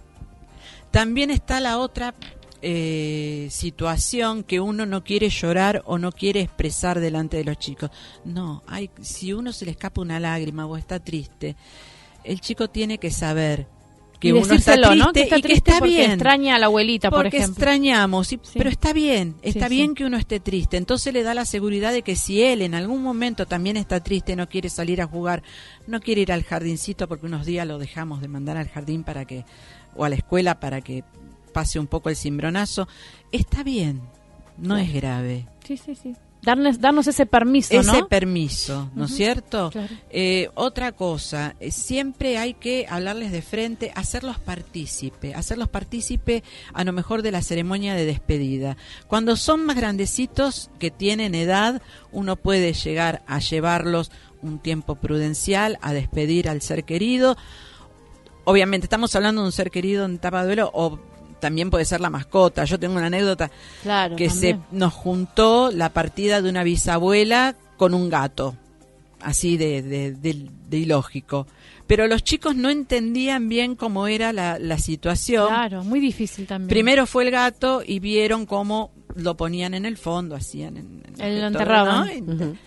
también está la otra eh, situación que uno no quiere llorar o no quiere expresar delante de los chicos. No, hay, si uno se le escapa una lágrima o está triste, el chico tiene que saber que y uno está triste, ¿no? Que está y que triste está porque bien. extraña a la abuelita, por Porque ejemplo. extrañamos, y- Sí. pero está bien, está Sí, bien sí. que uno esté triste. Entonces le da la seguridad de que si él en algún momento también está triste, no quiere salir a jugar, no quiere ir al jardincito porque unos días lo dejamos de mandar al jardín para que o a la escuela para que pase un poco el cimbronazo, está bien, no es grave. Sí, sí, sí. Darnos, darnos ese permiso, Ese ¿no? permiso, ¿no es cierto? claro. Eh, otra cosa, eh, siempre hay que hablarles de frente, hacerlos partícipe, hacerlos partícipe a lo mejor de la ceremonia de despedida. Cuando son más grandecitos que tienen edad, uno puede llegar a llevarlos un tiempo prudencial, a despedir al ser querido. Obviamente estamos hablando de un ser querido en etapa de duelo o también puede ser la mascota. Yo tengo una anécdota Claro, que se nos juntó la partida de una bisabuela con un gato, así de, de, de- de ilógico. Pero los chicos no entendían bien cómo era la, la situación. Claro, muy difícil también. Primero fue el gato y vieron cómo lo ponían en el fondo, hacían en, en lo enterraban.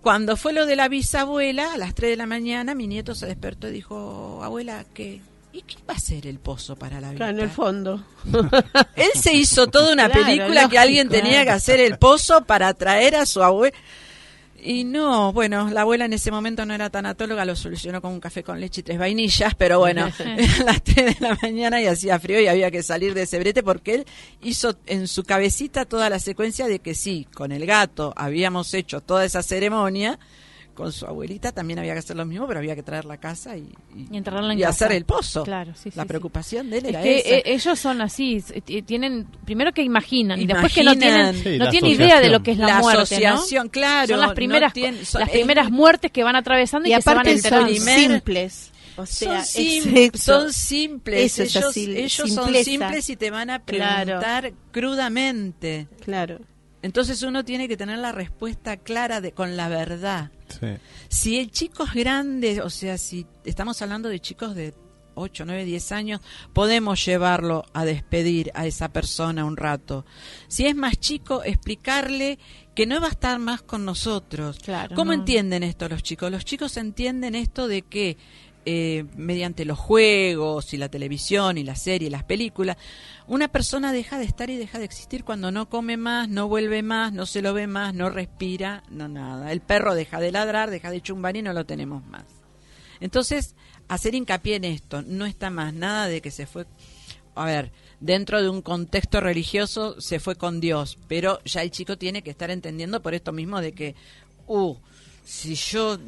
Cuando fue lo de la bisabuela, a las 3 de la mañana, mi nieto se despertó y dijo, abuela, ¿qué? ¿Y qué va a ser el pozo para la vida? En el fondo. Él se hizo toda una Claro, película que alguien tenía que hacer el pozo para traer a su abuela. Y no, bueno, la abuela en ese momento no era tanatóloga, lo solucionó con un café con leche y tres vainillas, pero bueno, eran las 3 de la mañana y hacía frío y había que salir de ese brete porque él hizo en su cabecita toda la secuencia de que sí, con el gato habíamos hecho toda esa ceremonia, con su abuelita también había que hacer lo mismo, pero había que traer la casa y, Y en y casa. hacer el pozo. Claro, sí, sí, la sí. preocupación de él Es era que esa. eh, ellos son así, s- t- tienen primero que imaginan y después que no tienen, Sí, no tienen idea de lo que es la, la muerte, ¿no? asociación, claro. Son las no primeras, tienen- son- las es- primeras muertes que van atravesando y, Y que se van son enterando. primer- simples. O sea, son, sim- es eso. son simples, ellos, ellos son simples y te van a Claro. preguntar crudamente. Claro. Entonces uno tiene que tener la respuesta clara de con la verdad. Sí. Si el chico es grande, o sea, si estamos hablando de chicos de 8, 9, 10 años, podemos llevarlo a despedir a esa persona un rato. Si es más chico, explicarle que no va a estar más con nosotros. Claro, ¿Cómo no. entienden esto los chicos? Los chicos entienden esto de que eh, mediante los juegos y la televisión y la serie y las películas, una persona deja de estar y deja de existir cuando no come más, no vuelve más, no se lo ve más, no respira, no nada. El perro deja de ladrar, deja de chumbar y no lo tenemos más. Entonces, hacer hincapié en esto, no está más nada de que se fue, a ver, dentro de un contexto religioso se fue con Dios, pero ya el chico tiene que estar entendiendo por esto mismo de que, uh, si yo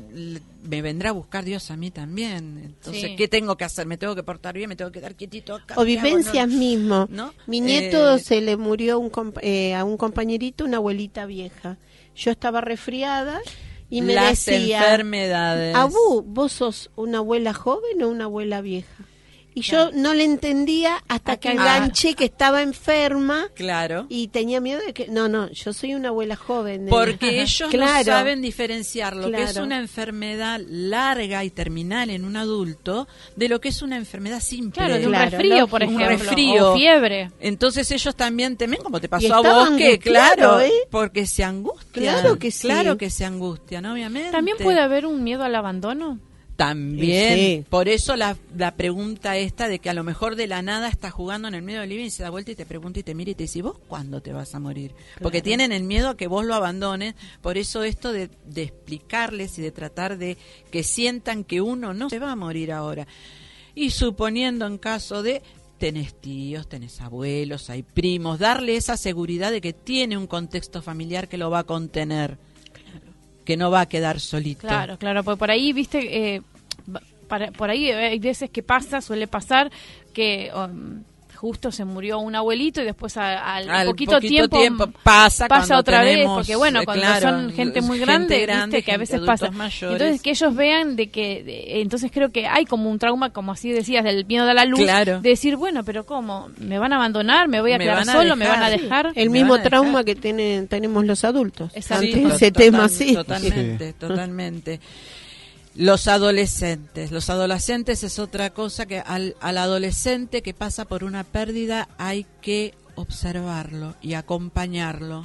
me vendrá a buscar Dios a mí también, entonces, Sí. ¿qué tengo que hacer? ¿Me tengo que portar bien? ¿Me tengo que quedar quietito acá? O vivencias No- mismo. ¿no? Mi nieto Eh, se le murió un compa- eh, a un compañerito, una abuelita vieja. Yo estaba resfriada y me las decía, enfermedades. Abu, ¿vos sos una abuela joven o una abuela vieja? Y yo no le entendía hasta que Ah. enganché que estaba enferma Claro. y tenía miedo de que... No, no, yo soy una abuela joven. Porque ellos no saben diferenciar lo que es una enfermedad larga y terminal en un adulto de lo que es una enfermedad simple. Claro, de un Claro, resfrío, por. Un ejemplo, resfrío. o fiebre. Entonces ellos también temen, como te Y pasó a vos, que claro, ¿eh? porque se angustian. Claro que sí. Claro que se angustian, obviamente. También puede haber un miedo al abandono. También, Sí. por eso la, la pregunta esta de que a lo mejor de la nada está jugando en el medio del living y se da vuelta y te pregunta y te mira y te dice, ¿y vos cuándo te vas a morir? Porque tienen el miedo a que vos lo abandones, por eso esto de, de explicarles y de tratar de que sientan que uno no se va a morir ahora. Y suponiendo en caso de tenés tíos, tenés abuelos, hay primos, darle esa seguridad de que tiene un contexto familiar que lo va a contener, que no va a quedar solito. Claro, claro, porque por ahí, viste, eh, para- por ahí hay veces que pasa, suele pasar que um, justo se murió un abuelito y después a- al, Al poquito, poquito tiempo, tiempo pasa otra vez, porque bueno, eh, cuando claro, son gente muy gente grande, viste que a veces pasa. mayores. Entonces que ellos vean de que, de- entonces creo que hay como un trauma, como así decías, del miedo a la luz, Claro. de decir, bueno, pero ¿cómo? ¿Me van a abandonar? ¿Me voy a Me quedar a solo? ¿Me van a Sí. dejar? El Me mismo trauma dejar. que tienen, tenemos los adultos Exacto. ante Sí, ese tema, sí. Totalmente, totalmente. Los adolescentes. Los adolescentes es otra cosa que al, al adolescente que pasa por una pérdida hay que observarlo y acompañarlo.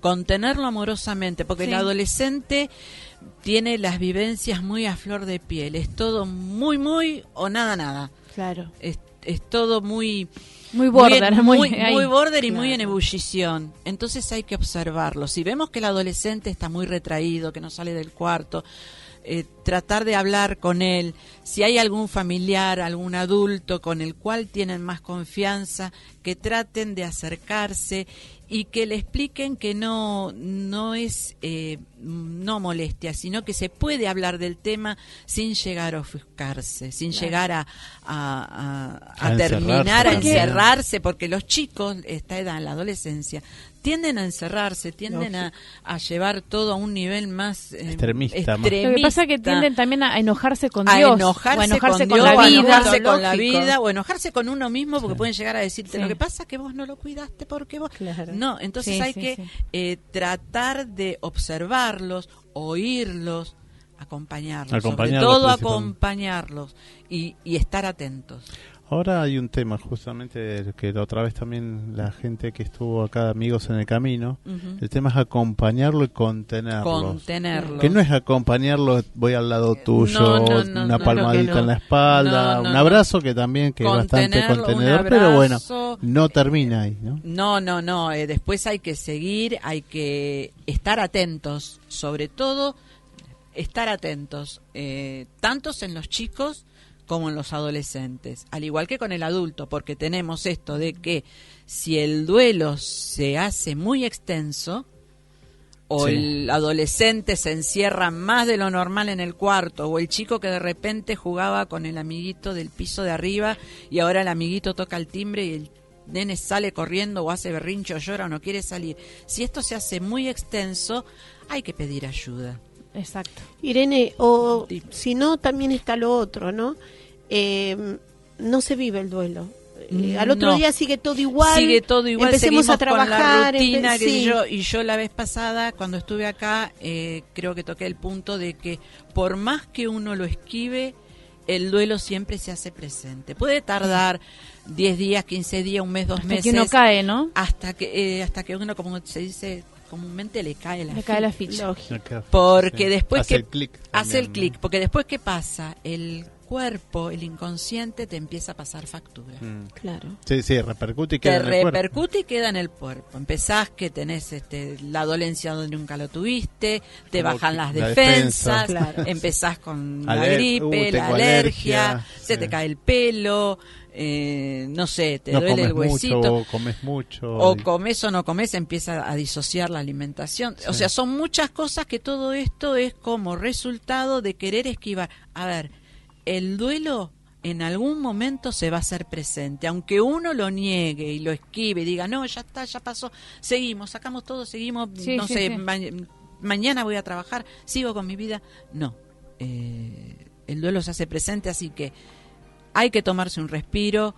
Contenerlo amorosamente, porque Sí. el adolescente tiene las vivencias muy a flor de piel. Es todo muy, muy o nada, nada. Claro. Es, es todo muy Muy border, muy, muy, muy, ahí. muy border y muy en ebullición. Entonces hay que observarlo. Si vemos que el adolescente está muy retraído, que no sale del cuarto, eh, tratar de hablar con él. Si hay algún familiar, algún adulto con el cual tienen más confianza, que traten de acercarse y que le expliquen que no no es eh, no molestia, sino que se puede hablar del tema sin llegar a ofuscarse, sin llegar a, a, a- a A terminar a encerrarse, porque los chicos, esta edad, en la adolescencia, tienden a encerrarse, tienden a, a llevar todo a un nivel más eh, Extremista, más. Lo que pasa es que extremista tienden también a enojarse con a Dios, enojarse, o a enojarse con, con, Dios, la a vida. enojarse con la vida o enojarse con uno mismo porque pueden llegar a decirte Sí. lo que pasa es que vos no lo cuidaste porque vos Claro. no entonces Sí, hay sí, que sí. eh, tratar de observarlos oírlos acompañarlos sobre Acompañarlos todo principalmente. acompañarlos y, y estar atentos Ahora hay un tema justamente que la otra vez también la gente que estuvo acá amigos en el camino, el tema es acompañarlo y contenerlo. contenerlos Que no es acompañarlo, voy al lado tuyo, No, no, no, una palmadita en la espalda, un abrazo que también que es bastante Contenerlo, contenedor, pero bueno, no termina ahí, ¿no? No, no, no. eh, después hay que seguir, hay que estar atentos, sobre todo estar atentos, eh, tantos en los chicos como en los adolescentes, al igual que con el adulto, porque tenemos esto de que si el duelo se hace muy extenso, o Sí. el adolescente se encierra más de lo normal en el cuarto, o el chico que de repente jugaba con el amiguito del piso de arriba y ahora el amiguito toca el timbre y el nene sale corriendo o hace berrincho o llora o no quiere salir. Si esto se hace muy extenso, hay que pedir ayuda. Exacto. Irene, o si no, también está lo otro, ¿no? Eh, no se vive el duelo. Eh, al otro No. día sigue todo igual. Sigue todo igual, Empecemos seguimos a trabajar. con la rutina, empe- sí. yo, y yo la vez pasada, cuando estuve acá, eh, creo que toqué el punto de que por más que uno lo esquive, el duelo siempre se hace presente. Puede tardar 10 días, 15 días, un mes, dos Hasta meses. que uno cae, ¿no? Hasta que, eh, hasta que uno, como se dice comúnmente, le cae la Le cae la ficha. ficha. Porque Sí. después Hace que el clic hace el clic, porque después qué pasa, el cuerpo, el inconsciente te empieza a pasar factura. Mm. Claro. Sí, sí, repercute y te queda en el cuerpo. repercute y queda en el cuerpo. Empezás que tenés este, la dolencia donde nunca lo tuviste, te Como bajan las la defensas, defensa. Claro. empezás con la Aler- gripe, uh, la alergia, se te cae el pelo, eh, no sé, te no duele el huesito. mucho, o comes mucho. O y- comes o no comes, empieza a disociar la alimentación. O sea, son muchas cosas que todo esto es como resultado de querer esquivar. A ver, el duelo en algún momento se va a hacer presente, aunque uno lo niegue y lo esquive y diga, no, ya está, ya pasó, seguimos, sacamos todo, seguimos, Sí, no sí, sé, sí. ma- mañana voy a trabajar, sigo con mi vida. No, eh, el duelo se hace presente, así que hay que tomarse un respiro,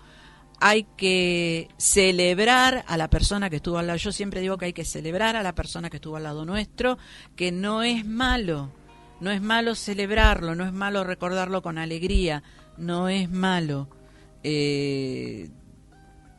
hay que celebrar a la persona que estuvo al lado. Yo siempre digo que hay que celebrar a la persona que estuvo al lado nuestro, que no es malo, no es malo celebrarlo, no es malo recordarlo con alegría, no es malo eh,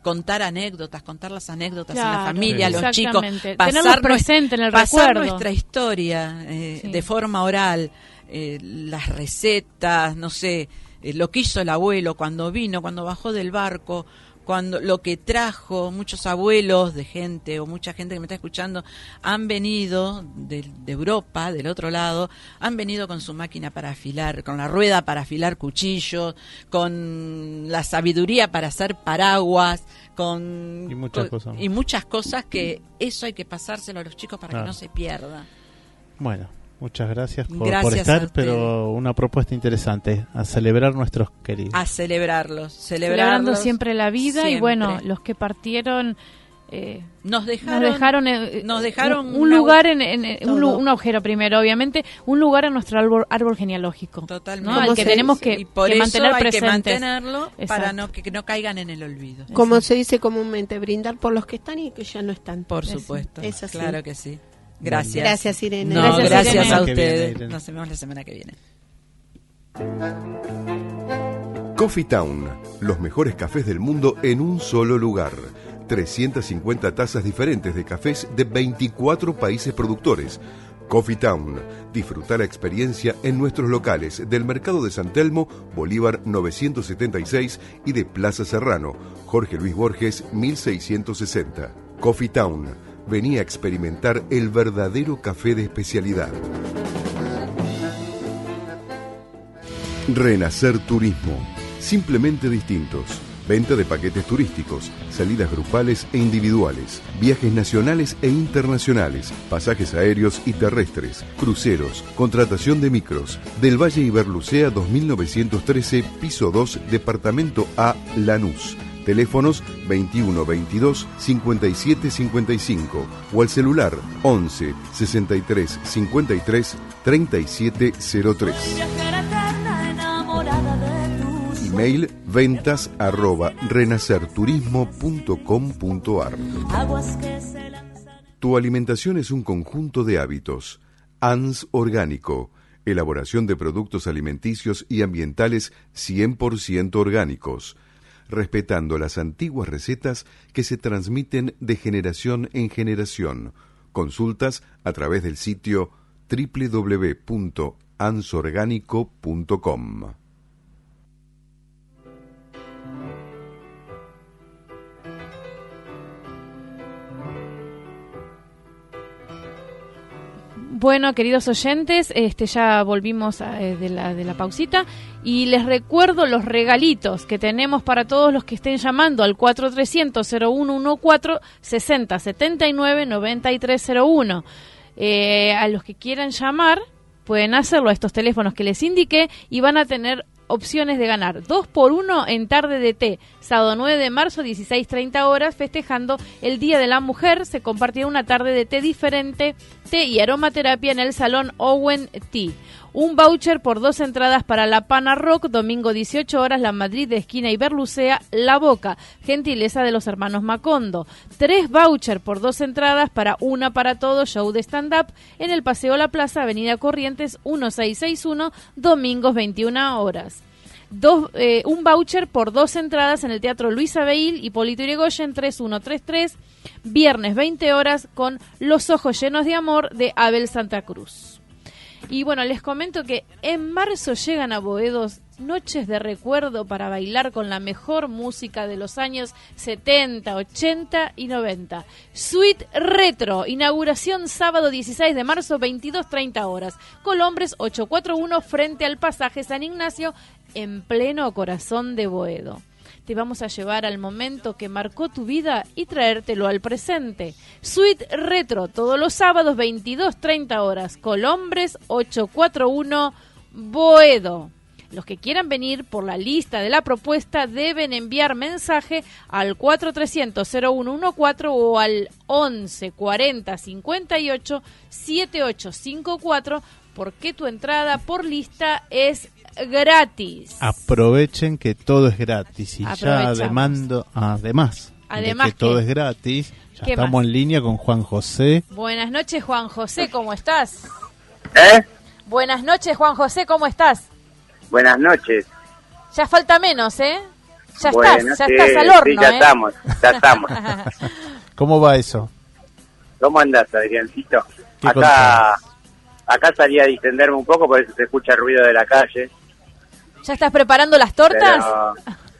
contar anécdotas, contar las anécdotas en la Claro, familia, a Sí. los chicos, pasar, presente en el pasar recuerdo. nuestra historia eh, Sí. de forma oral, eh, las recetas, no sé, eh, lo que hizo el abuelo cuando vino, cuando bajó del barco, cuando lo que trajo muchos abuelos de gente o mucha gente que me está escuchando han venido de, de Europa, del otro lado, han venido con su máquina para afilar, con la rueda para afilar cuchillos, con la sabiduría para hacer paraguas, con Y muchas cosas y muchas cosas que eso hay que pasárselo a los chicos para Claro. que no se pierda. Bueno, muchas gracias por, Gracias por estar, pero una propuesta interesante, a celebrar nuestros queridos. A celebrarlos, Celebrando celebrarlos. siempre la vida y siempre. bueno, los que partieron eh, nos nos dejaron, dejaron, eh, nos dejaron un, un lugar en, en- un, un agujero primero, obviamente, un lugar en nuestro árbol, árbol genealógico. Totalmente. ¿no? Al Como que se tenemos dice. que, y por que eso mantener hay que presentes. mantenerlo para Exacto. no que, que no caigan en el olvido. Como se dice comúnmente, brindar por los que están y que ya no están. Por Es- supuesto. es así. Claro que sí. Gracias. Gracias, Irene. No, Gracias, gracias, Irene. a viene, ustedes. Nos vemos la semana que viene. Coffee Town, los mejores cafés del mundo en un solo lugar. 350 tazas diferentes de cafés de 24 países productores. Coffee Town, disfruta la experiencia en nuestros locales del Mercado de San Telmo, Bolívar 976 y de Plaza Serrano, Jorge Luis Borges 1660. Coffee Town, venía a experimentar el verdadero café de especialidad. Renacer Turismo. Simplemente distintos. Venta de paquetes turísticos, salidas grupales e individuales, viajes nacionales e internacionales, pasajes aéreos y terrestres, cruceros, contratación de micros. Del Valle Iberlucea 2913, piso 2, departamento A, Lanús. Teléfonos 21 22 57 55 o al celular 11 63 53 37 03. Email ventas arroba renacerturismo.com.ar Tu alimentación es un conjunto de hábitos. ANS Orgánico. Elaboración de productos alimenticios y ambientales 100% orgánicos. Respetando las antiguas recetas que se transmiten de generación en generación. Consultas a través del sitio www.ansorgánico.com. Bueno, queridos oyentes, este ya volvimos eh, de, la, de la pausita y les recuerdo los regalitos que tenemos para todos los que estén llamando al 4300 0114 60 79 9301. Eh, a los que quieran llamar, pueden hacerlo a estos teléfonos que les indiqué y van a tener opciones de ganar. Dos por uno en tarde de té. Sábado 9 de marzo, 16.30 horas, festejando el Día de la Mujer. Se compartirá una tarde de té diferente, té y aromaterapia en el Salón Owen Tea. Un voucher por dos entradas para la Pana Rock, domingo 18 horas, La Madrid de Esquina y Berlucea, La Boca, gentileza de los hermanos Macondo. Tres voucher por dos entradas para Una para Todo, show de stand-up, en el Paseo La Plaza, Avenida Corrientes 1661, domingos 21 horas. Dos, eh, un voucher por dos entradas en el Teatro Luis Abeil, Hipólito Yrigoyen 3133, viernes 20 horas, con Los Ojos Llenos de Amor de Abel Santa Cruz. Y bueno, les comento que en marzo llegan a Boedos noches de recuerdo para bailar con la mejor música de los años 70, 80 y 90. Suite Retro, inauguración sábado 16 de marzo, 22.30 horas. Colombres 841 frente al pasaje San Ignacio, en pleno corazón de Boedo te vamos a llevar al momento que marcó tu vida y traértelo al presente. Suite Retro, todos los sábados 22.30 horas, Colombres 841 Boedo. Los que quieran venir por la lista de la propuesta deben enviar mensaje al 4300-0114 o al 11 40 58 7854 porque tu entrada por lista es gratis. Aprovechen que todo es gratis y ya demando, además, además de que, todo es gratis, ya estamos en línea con Juan José. Buenas noches, Juan José, ¿cómo estás? ¿Eh? Buenas noches, Juan José, ¿cómo estás? Buenas noches. Ya falta menos, ¿eh? Ya estás, ya estás al horno, sí, ya ¿eh? estamos, ya estamos. ¿Cómo va eso? ¿Cómo andás, Adriancito? Acá, acá salí a distenderme un poco, por eso se escucha el ruido de la calle. ¿Ya estás preparando las tortas?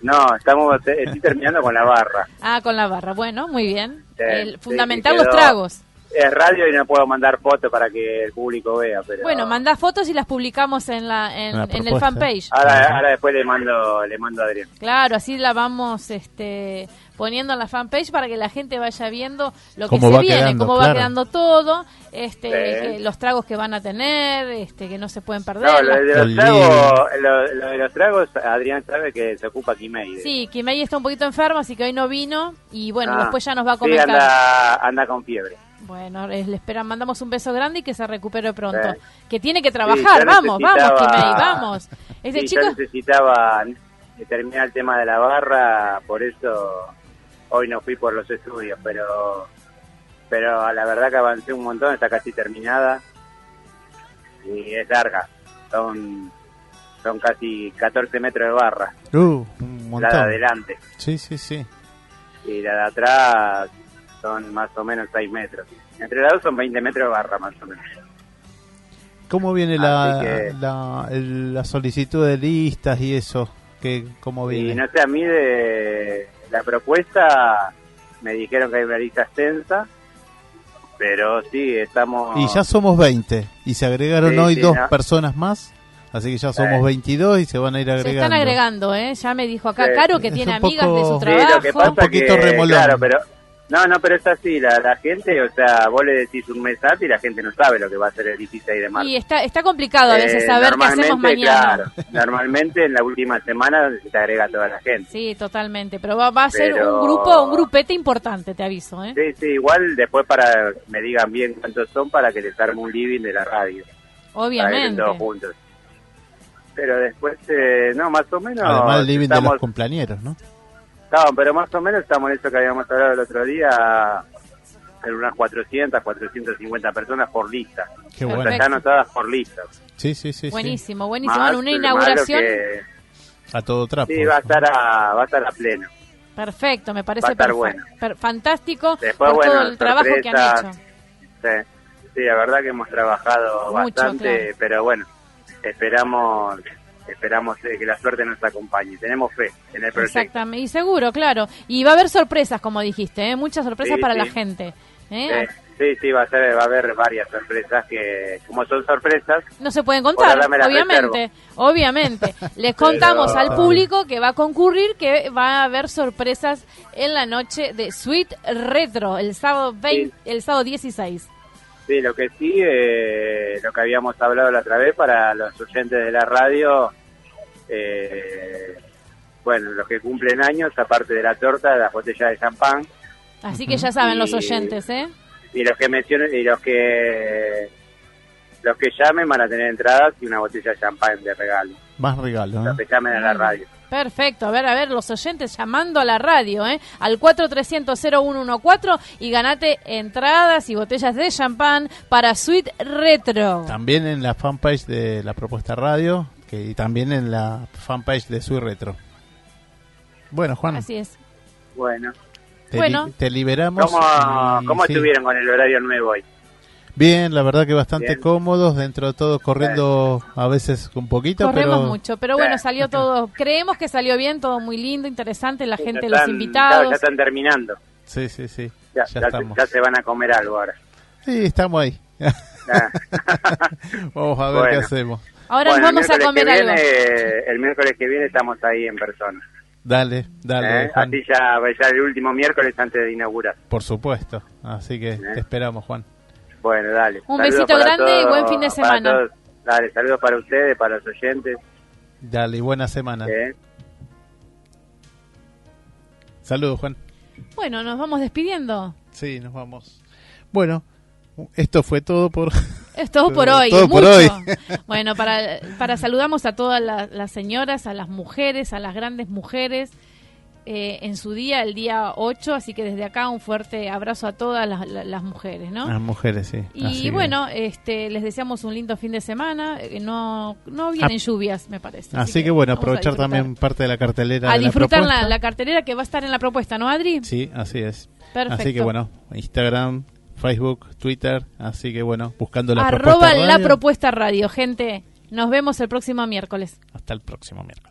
no, estamos, estoy terminando con la barra. Ah, con la barra. Bueno, muy bien. el, fundamental los tragos. Es radio y no puedo mandar fotos para que el público vea. Pero... Bueno, mandá fotos y las publicamos en la en, el fanpage. Ahora, ahora después le mando le mando a Adrián. Claro, así la vamos este poniendo en la fanpage para que la gente vaya viendo lo que se viene, cómo va quedando todo, este, los tragos que van a tener, este, que no se pueden perder. No, lo de, los tragos, lo, de los tragos, Adrián sabe que se ocupa Kimei. Sí, Kimei está un poquito enfermo, así que hoy no vino y bueno, ah. después ya nos va a comentar. Sí, anda, anda con fiebre. Bueno, le esperan, mandamos un beso grande y que se recupere pronto. Que tiene que trabajar, vamos, vamos, Kimei, vamos. Este chico necesitaba terminar el tema de la barra, por eso hoy no fui por los estudios, pero pero la verdad que avancé un montón, está casi terminada y es larga, son son casi 14 metros de barra. Uh, un montón. La de adelante. Sí, sí, sí. Y la de atrás son más o menos 6 metros. Entre las dos son 20 metros de barra más o menos. ¿Cómo viene la, la, la, solicitud de listas y eso? que ¿Cómo viene? Y no sé, a mí de la propuesta me dijeron que hay una lista extensa, pero sí, estamos... Y ya somos 20, y se agregaron hoy dos personas más. Así que ya somos 22 y se van a ir agregando. Se están agregando, ¿eh? Ya me dijo acá Caro que tiene amigas de su trabajo. un poquito remolón. Claro, pero no, no, pero es así, la, la gente, o sea, vos le decís un mes antes y la gente no sabe lo que va a ser el 16 de marzo. Y está, está complicado a veces eh, saber qué hacemos mañana. Claro, normalmente en la última semana se te agrega toda la gente. Sí, totalmente, pero va, va a ser un grupo, un grupete importante, te aviso, ¿eh? Sí, sí, igual después para me digan bien cuántos son para que les arme un living de la radio. Obviamente. todos juntos. Pero después, eh, no, más o menos... Además el living de los cumpleaños, ¿no? No, pero más o menos estamos en eso que habíamos hablado el otro día, en unas 400, 450 personas por lista. Qué bueno. Están anotadas por lista. Sí, sí, sí. Buenísimo, buenísimo. una inauguración. A todo trapo. Sí, va a estar a, va a, estar a pleno. Perfecto, me parece bueno. fantástico por todo el trabajo que han hecho. Sí, sí, la verdad que hemos trabajado bastante, pero bueno, esperamos esperamos eh, que la suerte nos acompañe. Tenemos fe en el proyecto. Exactamente, y seguro, claro. Y va a haber sorpresas, como dijiste, ¿eh? muchas sorpresas para la gente. ¿eh? Sí, sí, va a, ser, va a haber varias sorpresas que, como son sorpresas... No se pueden contar, obviamente, obviamente. Les contamos al público que va a concurrir que va a haber sorpresas en la noche de Suite Retro, el sábado, 20, el sábado 16. Sí, lo que sí, eh, lo que habíamos hablado la otra vez para los oyentes de la radio, eh, bueno, los que cumplen años, aparte de la torta, las botellas de champán. Así que ya saben los oyentes, ¿eh? Y los que mencionen, y los que los que llamen van a tener entradas y una botella de champán de regalo. Más regalo, Los ¿eh? que llamen a la radio. Perfecto, a ver, a ver, los oyentes llamando a la radio, ¿eh? Al 4300-0114 y ganate entradas y botellas de champán para Suite Retro. También en la fanpage de la propuesta radio que, y también en la fanpage de Sui Retro. Bueno, Juan, Así es. Bueno, te, Bueno. li- te liberamos. ¿cómo, y- cómo sí. estuvieron con el horario nuevo hoy? Bien, la verdad que bastante Bien. cómodos, dentro de todo corriendo a veces un poquito, Corremos pero mucho, pero bueno, Eh, salió todo, creemos que salió bien, todo muy lindo, interesante, la Ya gente, están- los claro, invitados. ya están terminando. sí, sí, sí, Ya, ya, ya- estamos. ya se van a comer algo ahora. Sí, estamos ahí. Ah. Vamos a ver qué Bueno. hacemos. Ahora Bueno, nos vamos el a miércoles comer que algo. viene, el miércoles que viene estamos ahí en persona. Dale, dale, ¿eh? Juan, Así ya, ya el último miércoles antes de inaugurar. por supuesto. Así que te esperamos, Juan. Bueno, dale. Un Saludos besito grande y buen fin de semana. todos. Dale, saludos para ustedes, para los oyentes. Dale, y buena semana. ¿eh? Saludos, Juan. Bueno, nos vamos despidiendo. Sí, nos vamos. Bueno, esto fue todo por... Es todo por hoy. Todo es por mucho. hoy. Bueno, para, para saludamos a todas la- las señoras, a las mujeres, a las grandes mujeres eh, en su día, el día 8. Así que desde acá un fuerte abrazo a todas las, las- las mujeres, ¿no? Las mujeres, sí. Y Así que- bueno, este, les deseamos un lindo fin de semana. eh, No, no vienen Ah, lluvias, me parece. Así que bueno, aprovechar también parte de la cartelera A de la disfrutar la, la cartelera que va a estar en la propuesta, ¿no, Adri? Sí, así es. Perfecto. Así que bueno, Instagram, Facebook, Twitter, así que bueno, buscando la Arroba propuesta la radio. propuesta radio, gente. Nos vemos el próximo miércoles. Hasta el próximo miércoles.